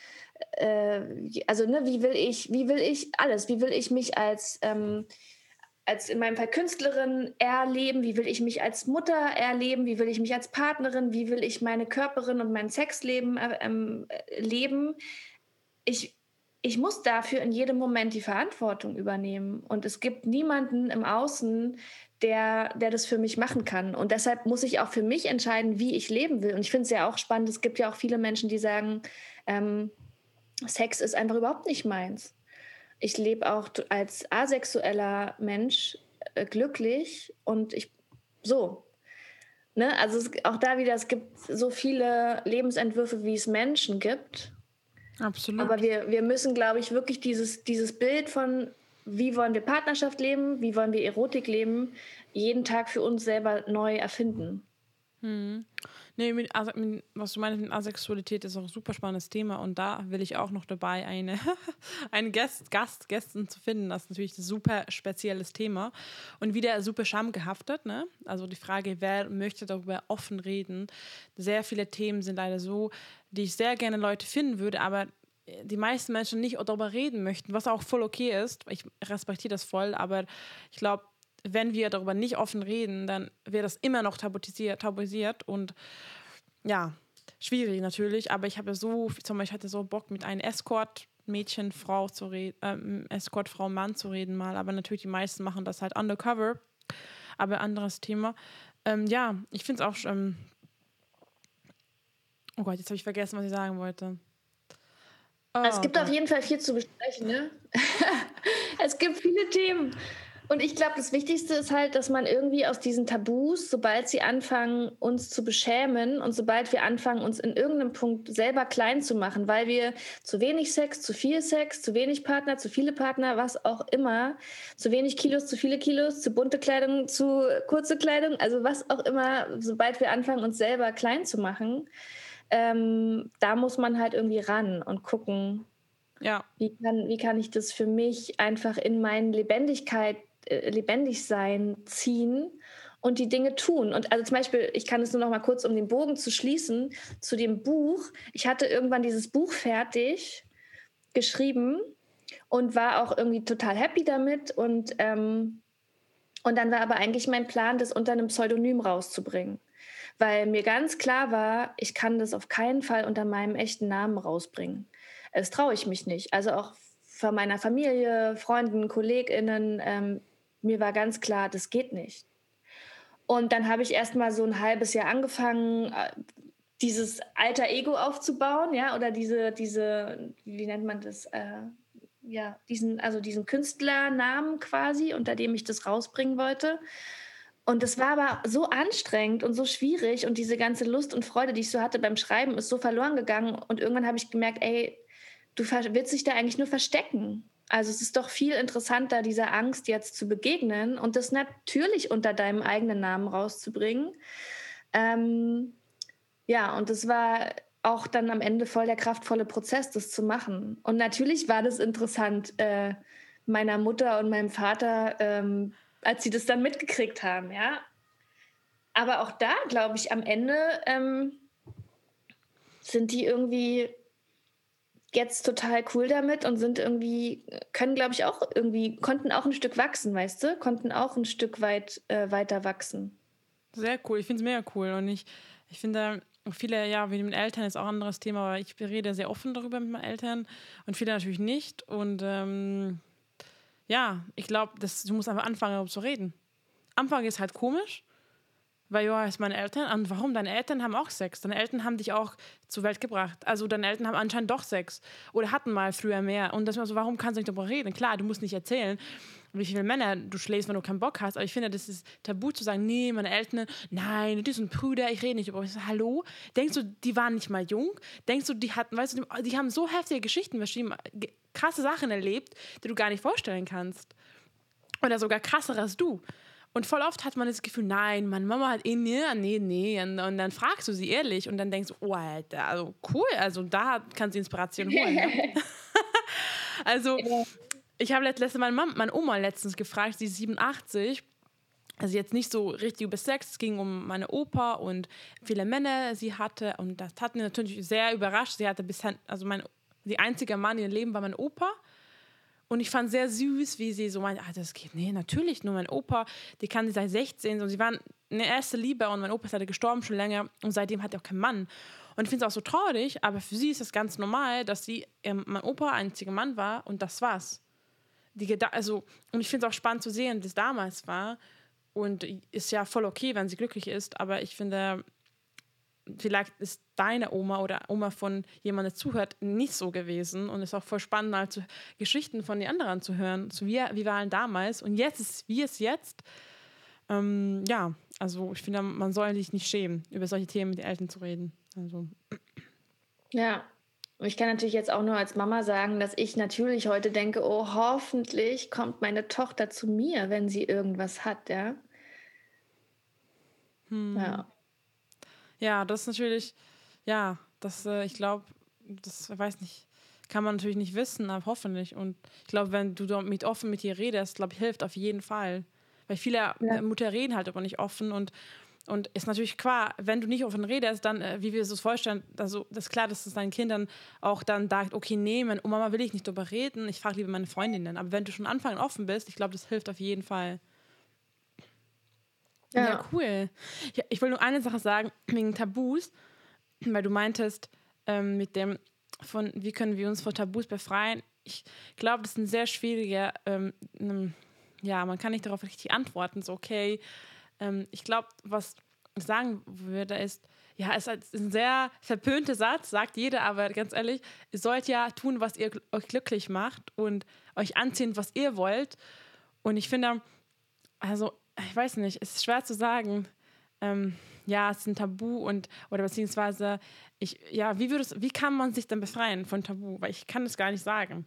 [SPEAKER 2] äh, also ne, wie will ich, wie will ich alles, wie will ich mich als ähm, als in meinem Fall Künstlerin erleben, wie will ich mich als Mutter erleben, wie will ich mich als Partnerin, wie will ich meine Körperin und mein Sexleben äh, ähm, leben. Ich, ich muss dafür in jedem Moment die Verantwortung übernehmen. Und es gibt niemanden im Außen, der, der das für mich machen kann. Und deshalb muss ich auch für mich entscheiden, wie ich leben will. Und ich finde es ja auch spannend, es gibt ja auch viele Menschen, die sagen, ähm, Sex ist einfach überhaupt nicht meins. Ich lebe auch als asexueller Mensch äh, glücklich und ich so. Ne? Also es, auch da wieder, es gibt so viele Lebensentwürfe, wie es Menschen gibt.
[SPEAKER 1] Absolut.
[SPEAKER 2] Aber wir, wir müssen, glaube ich, wirklich dieses, dieses Bild von wie wollen wir Partnerschaft leben, wie wollen wir Erotik leben, jeden Tag für uns selber neu erfinden.
[SPEAKER 1] Hm. Nee, mit, also, mit, was du meinst mit Asexualität ist auch ein super spannendes Thema und da will ich auch noch dabei eine, einen Gast, Gast, Gästen zu finden. Das ist natürlich ein super spezielles Thema und wieder super schamgehaftet. Ne? Also die Frage, wer möchte darüber offen reden. Sehr viele Themen sind leider so, die ich sehr gerne Leute finden würde, aber die meisten Menschen nicht darüber reden möchten, was auch voll okay ist. Ich respektiere das voll, aber ich glaube, wenn wir darüber nicht offen reden, dann wird das immer noch tabuisiert, tabuisiert und ja, schwierig natürlich. Aber ich habe so, zum Beispiel hatte so Bock mit einem Escort. Mädchen, Frau zu reden, ähm, Escort, Frau, Mann zu reden mal, aber natürlich die meisten machen das halt undercover. Aber anderes Thema. Ähm, ja, ich finde es auch. Ähm oh Gott, jetzt habe ich vergessen, was ich sagen wollte.
[SPEAKER 2] Oh, es gibt Gott. auf jeden Fall viel zu besprechen. Ne? es gibt viele Themen. Und ich glaube, das Wichtigste ist halt, dass man irgendwie aus diesen Tabus, sobald sie anfangen, uns zu beschämen und sobald wir anfangen, uns in irgendeinem Punkt selber klein zu machen, weil wir zu wenig Sex, zu viel Sex, zu wenig Partner, zu viele Partner, was auch immer, zu wenig Kilos, zu viele Kilos, zu bunte Kleidung, zu kurze Kleidung, also was auch immer, sobald wir anfangen, uns selber klein zu machen, ähm, da muss man halt irgendwie ran und gucken,
[SPEAKER 1] ja.
[SPEAKER 2] wie, kann, wie kann ich das für mich einfach in meine Lebendigkeit äh, Lebendigsein ziehen und die Dinge tun. Und also zum Beispiel, ich kann es nur noch mal kurz, um den Bogen zu schließen, zu dem Buch. Ich hatte irgendwann dieses Buch fertig geschrieben und war auch irgendwie total happy damit. Und, ähm, und dann war aber eigentlich mein Plan, das unter einem Pseudonym rauszubringen. Weil mir ganz klar war, ich kann das auf keinen Fall unter meinem echten Namen rausbringen. Das traue ich mich nicht. Also auch von meiner Familie, Freunden, KollegInnen, ähm, mir war ganz klar, das geht nicht. Und dann habe ich erst mal so ein halbes Jahr angefangen, äh, dieses alter Ego aufzubauen, ja, oder diese, diese, wie nennt man das, äh, ja, diesen, also diesen Künstlernamen quasi, unter dem ich das rausbringen wollte. Und das war aber so anstrengend und so schwierig und diese ganze Lust und Freude, die ich so hatte beim Schreiben, ist so verloren gegangen. Und irgendwann habe ich gemerkt, ey, du willst dich da eigentlich nur verstecken. Also es ist doch viel interessanter, dieser Angst jetzt zu begegnen und das natürlich unter deinem eigenen Namen rauszubringen. Ähm, ja, und das war auch dann am Ende voll der kraftvolle Prozess, das zu machen. Und natürlich war das interessant äh, meiner Mutter und meinem Vater, ähm, als sie das dann mitgekriegt haben, ja. Aber auch da, glaube ich, am Ende ähm, sind die irgendwie jetzt total cool damit und sind irgendwie, können, glaube ich, auch irgendwie, konnten auch ein Stück wachsen, weißt du? Konnten auch ein Stück weit äh, weiter wachsen.
[SPEAKER 1] Sehr cool, ich finde es mega cool. Und ich, ich finde, viele, ja, wie mit Eltern ist auch ein anderes Thema, aber ich rede sehr offen darüber mit meinen Eltern und viele natürlich nicht. Und ähm, ja, ich glaube, du musst einfach anfangen, darüber zu reden. Anfang ist halt komisch, weil ja, ist meine Eltern. Und warum? Deine Eltern haben auch Sex. Deine Eltern haben dich auch zur Welt gebracht. Also deine Eltern haben anscheinend doch Sex. Oder hatten mal früher mehr. Und das war so, warum kannst du nicht darüber reden? Klar, du musst nicht erzählen, wie viele Männer du schläfst, wenn du keinen Bock hast. Aber ich finde, das ist tabu zu sagen, nee, meine Eltern, nein, die sind Brüder, ich rede nicht über. Ich so, hallo? Denkst du, die waren nicht mal jung? Denkst du, die hatten, weißt du, die haben so heftige Geschichten verschrieben, krasse Sachen erlebt, die du gar nicht vorstellen kannst. Oder sogar krasser als du. Und voll oft hat man das Gefühl, nein, meine Mama hat eh nie, nee, nee. Und, und, dann fragst du sie ehrlich und dann denkst du, oh, Alter, also cool, also da kannst du Inspiration holen. Ne? also, ich habe letzte meine, meine Oma letztens gefragt, sie ist 87. Also jetzt nicht so richtig über Sex, es ging um meine Opa und viele Männer sie hatte und das hat mich natürlich sehr überrascht. Sie hatte bisher, also mein, die einzige Mann in ihrem Leben war mein Opa und ich fand sehr süß, wie sie so meinte, ah, das geht, nee, natürlich, nur mein Opa, die kann sie seit 16, und sie waren eine erste Liebe und mein Opa ist leider gestorben schon länger und seitdem hat er auch keinen Mann. Und ich finde es auch so traurig, aber für sie ist es ganz normal, dass sie, ähm, mein Opa einziger Mann war und das war's. Die, also, und ich finde es auch spannend zu sehen, wie es damals war. Und ist ja voll okay, wenn sie glücklich ist, aber ich finde, vielleicht ist deine Oma oder Oma von jemandem, der zuhört, nicht so gewesen. Und es ist auch voll spannend, mal zu, Geschichten von den anderen zu hören. So wie, wie waren damals und jetzt ist, wie es jetzt. Ähm, ja, also ich finde, man soll sich nicht schämen, über solche Themen mit den Eltern zu reden. Also.
[SPEAKER 2] Ja, ich kann natürlich jetzt auch nur als Mama sagen, dass ich natürlich heute denke, oh, hoffentlich kommt meine Tochter zu mir, wenn sie irgendwas hat, ja.
[SPEAKER 1] Hm. Ja. Ja, das ist natürlich, ja, das, äh, ich glaube, das weiß nicht, kann man natürlich nicht wissen, aber hoffentlich. Und ich glaube, wenn du mit offen mit ihr redest, glaube ich, hilft auf jeden Fall. Weil viele ja. Äh, Mutter reden halt aber nicht offen und und ist natürlich klar, wenn du nicht offen redest, dann, äh, wie wir es uns vorstellen, also das ist klar, dass es deinen Kindern auch dann sagt, okay, nee, mein, oh Mama will ich nicht darüber reden, ich frage lieber meine Freundinnen. Aber wenn du schon Anfang offen bist, ich glaube, das hilft auf jeden Fall. Ja, ja cool. Ja, ich wollte nur eine Sache sagen, wegen Tabus, weil du meintest, ähm, mit dem, von wie können wir uns vor Tabus befreien. Ich glaube, das ist ein sehr schwieriger, ähm, ja, man kann nicht darauf richtig antworten, so okay. Ähm, ich glaube, was ich sagen würde, ist, ja, es ist ein sehr verpönter Satz, sagt jeder, aber ganz ehrlich, ihr sollt ja tun, was ihr euch glücklich macht und euch anziehen, was ihr wollt. Und ich finde, also ich weiß nicht, es ist schwer zu sagen. Ähm, ja, es ist ein Tabu und oder beziehungsweise ich ja, wie würdest, wie kann man sich dann befreien von Tabu? Weil ich kann es gar nicht sagen.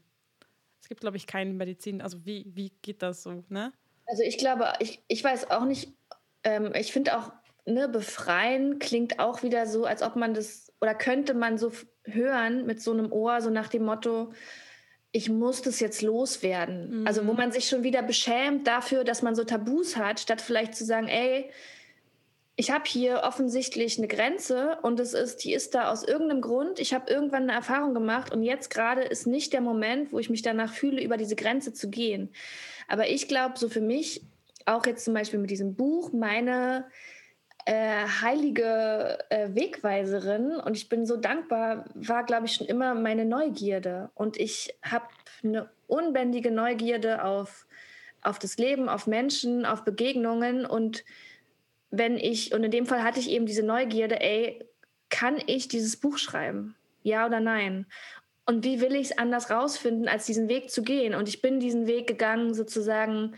[SPEAKER 1] Es gibt, glaube ich, keine Medizin. Also wie, wie geht das so, ne?
[SPEAKER 2] Also ich glaube, ich, ich weiß auch nicht, ähm, ich finde auch, ne, befreien klingt auch wieder so, als ob man das, oder könnte man so hören mit so einem Ohr, so nach dem Motto, ich muss das jetzt loswerden. Mhm. Also wo mhm. man sich schon wieder beschämt dafür, dass man so Tabus hat, statt vielleicht zu sagen, ey, ich habe hier offensichtlich eine Grenze und es ist, die ist da aus irgendeinem Grund. Ich habe irgendwann eine Erfahrung gemacht und jetzt gerade ist nicht der Moment, wo ich mich danach fühle, über diese Grenze zu gehen. Aber ich glaube, so für mich, auch jetzt zum Beispiel mit diesem Buch, meine äh, heilige äh, Wegweiserin und ich bin so dankbar, war, glaube ich, schon immer meine Neugierde. Und ich habe eine unbändige Neugierde auf, auf das Leben, auf Menschen, auf Begegnungen. Und wenn ich, und in dem Fall hatte ich eben diese Neugierde, ey, kann ich dieses Buch schreiben? Ja oder nein? Und wie will ich es anders rausfinden, als diesen Weg zu gehen? Und ich bin diesen Weg gegangen, sozusagen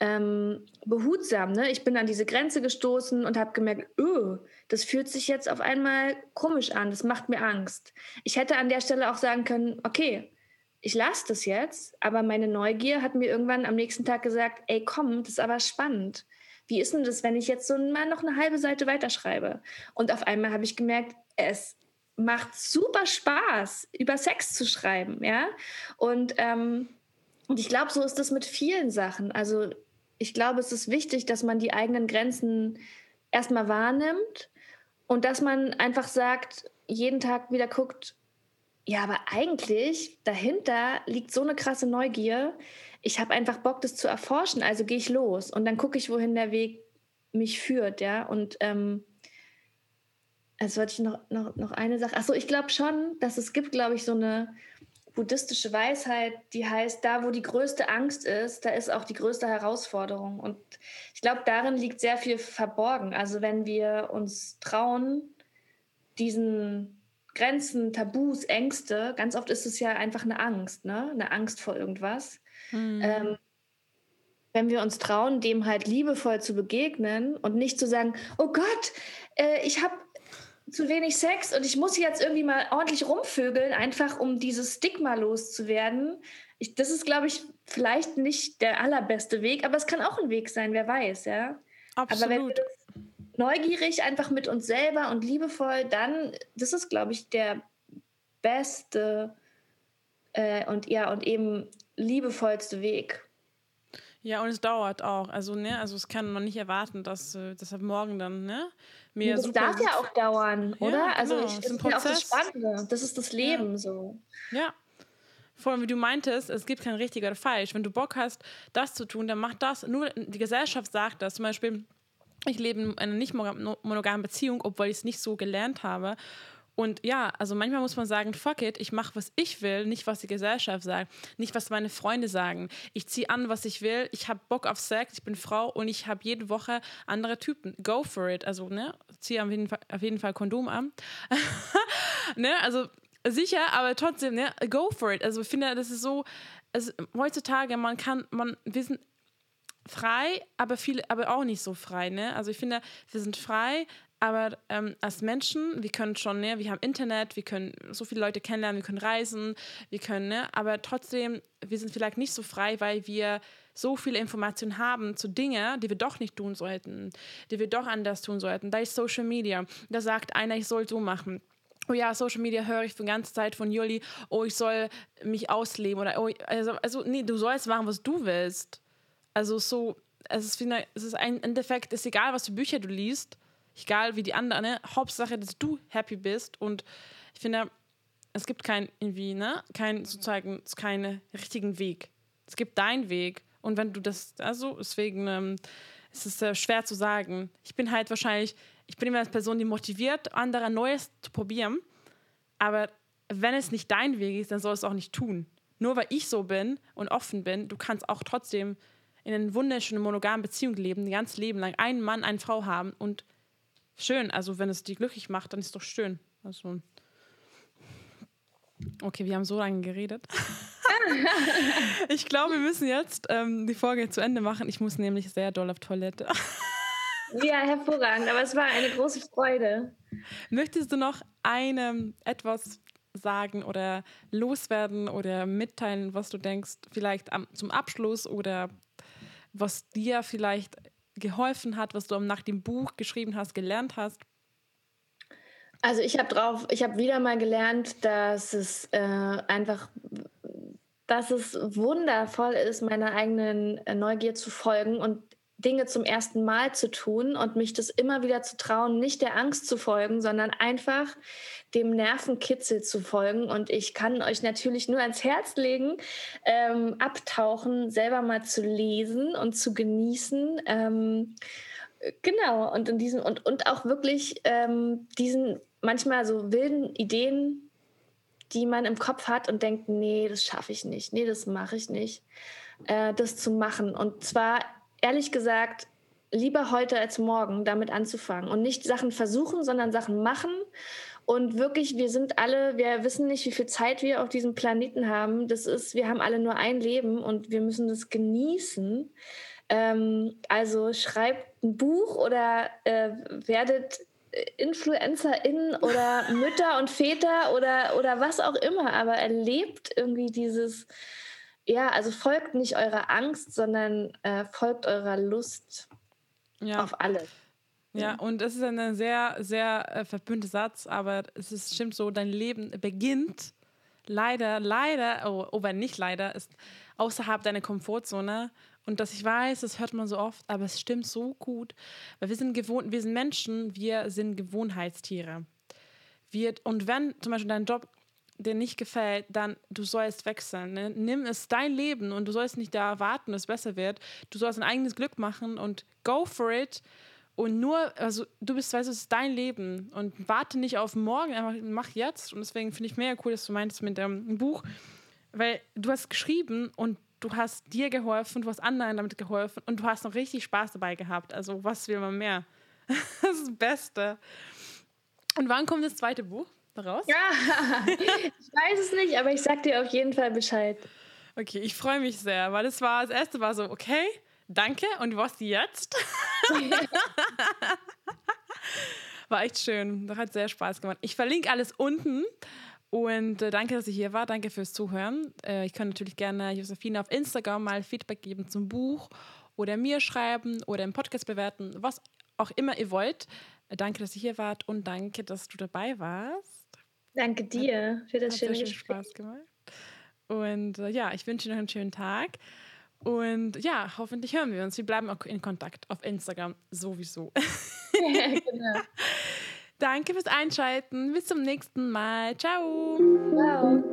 [SPEAKER 2] ähm, behutsam. Ne? Ich bin an diese Grenze gestoßen und habe gemerkt, öh, das fühlt sich jetzt auf einmal komisch an, das macht mir Angst. Ich hätte an der Stelle auch sagen können, okay, ich lasse das jetzt, aber meine Neugier hat mir irgendwann am nächsten Tag gesagt, ey, komm, das ist aber spannend. Wie ist denn das, wenn ich jetzt so mal noch eine halbe Seite weiterschreibe? Und auf einmal habe ich gemerkt, es macht super Spaß, über Sex zu schreiben, ja. Und ähm, und ich glaube, so ist das mit vielen Sachen. Also ich glaube, es ist wichtig, dass man die eigenen Grenzen erstmal wahrnimmt und dass man einfach sagt, jeden Tag wieder guckt, ja, aber eigentlich dahinter liegt so eine krasse Neugier. Ich habe einfach Bock, das zu erforschen, also gehe ich los und dann gucke ich, wohin der Weg mich führt, ja. Und ähm, also wollte ich noch, noch, noch eine Sache. Achso, ich glaube schon, dass es gibt, glaube ich, so eine buddhistische Weisheit, die heißt, da wo die größte Angst ist, da ist auch die größte Herausforderung. Und ich glaube, darin liegt sehr viel verborgen. Also wenn wir uns trauen, diesen Grenzen, Tabus, Ängste, ganz oft ist es ja einfach eine Angst, ne? eine Angst vor irgendwas. Mhm. Ähm, wenn wir uns trauen, dem halt liebevoll zu begegnen und nicht zu sagen, oh Gott, äh, ich habe zu wenig Sex und ich muss jetzt irgendwie mal ordentlich rumvögeln, einfach um dieses Stigma loszuwerden. Ich, das ist, glaube ich, vielleicht nicht der allerbeste Weg, aber es kann auch ein Weg sein, wer weiß, ja. Absolut. Aber wenn wir das neugierig einfach mit uns selber und liebevoll, dann, das ist, glaube ich, der beste äh, und ja, und eben liebevollste Weg.
[SPEAKER 1] Ja, und es dauert auch. Also, ne, also es kann man nicht erwarten, dass, äh, dass morgen dann, ne?
[SPEAKER 2] Mehr das darf ja auch dauern, oder? Ja, also genau. ich, das ist, ja auch das Spannende. Das ist das Leben ja. so.
[SPEAKER 1] Ja. Vor allem, wie du meintest, es gibt kein richtig oder falsch. Wenn du Bock hast, das zu tun, dann mach das. Nur die Gesellschaft sagt das. Zum Beispiel, ich lebe in einer nicht monogamen Beziehung, obwohl ich es nicht so gelernt habe. Und ja, also manchmal muss man sagen, fuck it, ich mache, was ich will, nicht, was die Gesellschaft sagt, nicht, was meine Freunde sagen. Ich ziehe an, was ich will, ich habe Bock auf Sex, ich bin Frau und ich habe jede Woche andere Typen. Go for it. Also, ne, ziehe auf jeden Fall, auf jeden Fall Kondom an. ne, also sicher, aber trotzdem, ne, go for it. Also ich finde, das ist so, also, heutzutage, man kann, man, wir sind frei, aber viele, aber auch nicht so frei, ne? Also ich finde, wir sind frei, aber ähm, als Menschen, wir können schon, ne, wir haben Internet, wir können so viele Leute kennenlernen, wir können reisen, wir können, ne, aber trotzdem, wir sind vielleicht nicht so frei, weil wir so viele Informationen haben zu Dingen, die wir doch nicht tun sollten, die wir doch anders tun sollten. Da ist Social Media. Da sagt einer, ich soll so machen. Oh ja, Social Media höre ich die ganze Zeit von Juli, oh, ich soll mich ausleben oder oh, also, also nee, du sollst machen, was du willst. Also so, es ist, es ist ein Endeffekt, ist egal, was für Bücher du liest Egal wie die anderen, ne? Hauptsache, dass du happy bist. Und ich finde, es gibt kein irgendwie, ne, kein sozusagen keinen richtigen Weg. Es gibt deinen Weg. Und wenn du das, also deswegen ähm, ist es äh, schwer zu sagen. Ich bin halt wahrscheinlich, ich bin immer als Person, die motiviert, andere Neues zu probieren. Aber wenn es nicht dein Weg ist, dann soll es auch nicht tun. Nur weil ich so bin und offen bin, du kannst auch trotzdem in einer wunderschönen monogamen Beziehung leben, ein ganzes Leben lang einen Mann, eine Frau haben und schön. Also wenn es die glücklich macht, dann ist es doch schön. Also okay, wir haben so lange geredet. ich glaube, wir müssen jetzt ähm, die Folge zu Ende machen. Ich muss nämlich sehr doll auf Toilette.
[SPEAKER 2] ja, hervorragend. Aber es war eine große Freude.
[SPEAKER 1] Möchtest du noch einem etwas sagen oder loswerden oder mitteilen, was du denkst, vielleicht am, zum Abschluss oder was dir vielleicht geholfen hat, was du nach dem Buch geschrieben hast, gelernt hast?
[SPEAKER 2] Also ich habe drauf, ich habe wieder mal gelernt, dass es äh, einfach dass es wundervoll ist, meiner eigenen äh, Neugier zu folgen und Dinge zum ersten Mal zu tun und mich das immer wieder zu trauen, nicht der Angst zu folgen, sondern einfach dem Nervenkitzel zu folgen. Und ich kann euch natürlich nur ans Herz legen, ähm, abtauchen, selber mal zu lesen und zu genießen. Ähm, genau, und in diesem und, und auch wirklich ähm, diesen manchmal so wilden Ideen, die man im Kopf hat und denkt, nee, das schaffe ich nicht, nee, das mache ich nicht, äh, das zu machen. Und zwar ehrlich gesagt lieber heute als morgen damit anzufangen und nicht Sachen versuchen, sondern Sachen machen. Und wirklich, wir sind alle, wir wissen nicht, wie viel Zeit wir auf diesem Planeten haben. Das ist, wir haben alle nur ein Leben und wir müssen das genießen. Ähm, also schreibt ein Buch oder äh, werdet InfluencerInnen oder Mütter und Väter oder, oder was auch immer, aber erlebt irgendwie dieses, ja, also folgt nicht eurer Angst, sondern äh, folgt eurer Lust ja. auf alles.
[SPEAKER 1] Ja, und es ist ein sehr, sehr äh, verbündter Satz, aber es ist, stimmt so, dein Leben beginnt leider, leider, oh, oh, wenn nicht leider, ist außerhalb deiner Komfortzone. Und dass ich weiß, das hört man so oft, aber es stimmt so gut, weil wir sind gewohnt, wir sind Menschen, wir sind Gewohnheitstiere. Wir, und wenn zum Beispiel dein Job dir nicht gefällt, dann du sollst wechseln. Ne? Nimm es dein Leben und du sollst nicht da warten, dass es besser wird. Du sollst ein eigenes Glück machen und go for it. Und nur, also du bist, weißt du, es ist dein Leben und warte nicht auf morgen, einfach mach jetzt. Und deswegen finde ich mega cool, dass du meintest mit dem Buch, weil du hast geschrieben und du hast dir geholfen, du hast anderen damit geholfen und du hast noch richtig Spaß dabei gehabt. Also was will man mehr? das ist das Beste. Und wann kommt das zweite Buch? Raus?
[SPEAKER 2] Ja, ich weiß es nicht, aber ich sag dir auf jeden Fall Bescheid.
[SPEAKER 1] Okay, ich freue mich sehr, weil es war, das erste war so, okay, danke, und was jetzt? war echt schön, das hat sehr Spaß gemacht. Ich verlinke alles unten und äh, danke, dass ihr hier war, danke fürs Zuhören. Äh, ich kann natürlich gerne Josephine auf Instagram mal Feedback geben zum Buch oder mir schreiben oder im Podcast bewerten, was auch immer ihr wollt. Danke, dass ihr hier wart und danke, dass du dabei warst.
[SPEAKER 2] Danke dir für das schöne Gespräch.
[SPEAKER 1] Spaß gemacht. Und äh, ja, ich wünsche dir noch einen schönen Tag. Und ja, hoffentlich hören wir uns. Wir bleiben auch in Kontakt auf Instagram sowieso. Ja, genau. Danke fürs Einschalten. Bis zum nächsten Mal. Ciao. Ciao.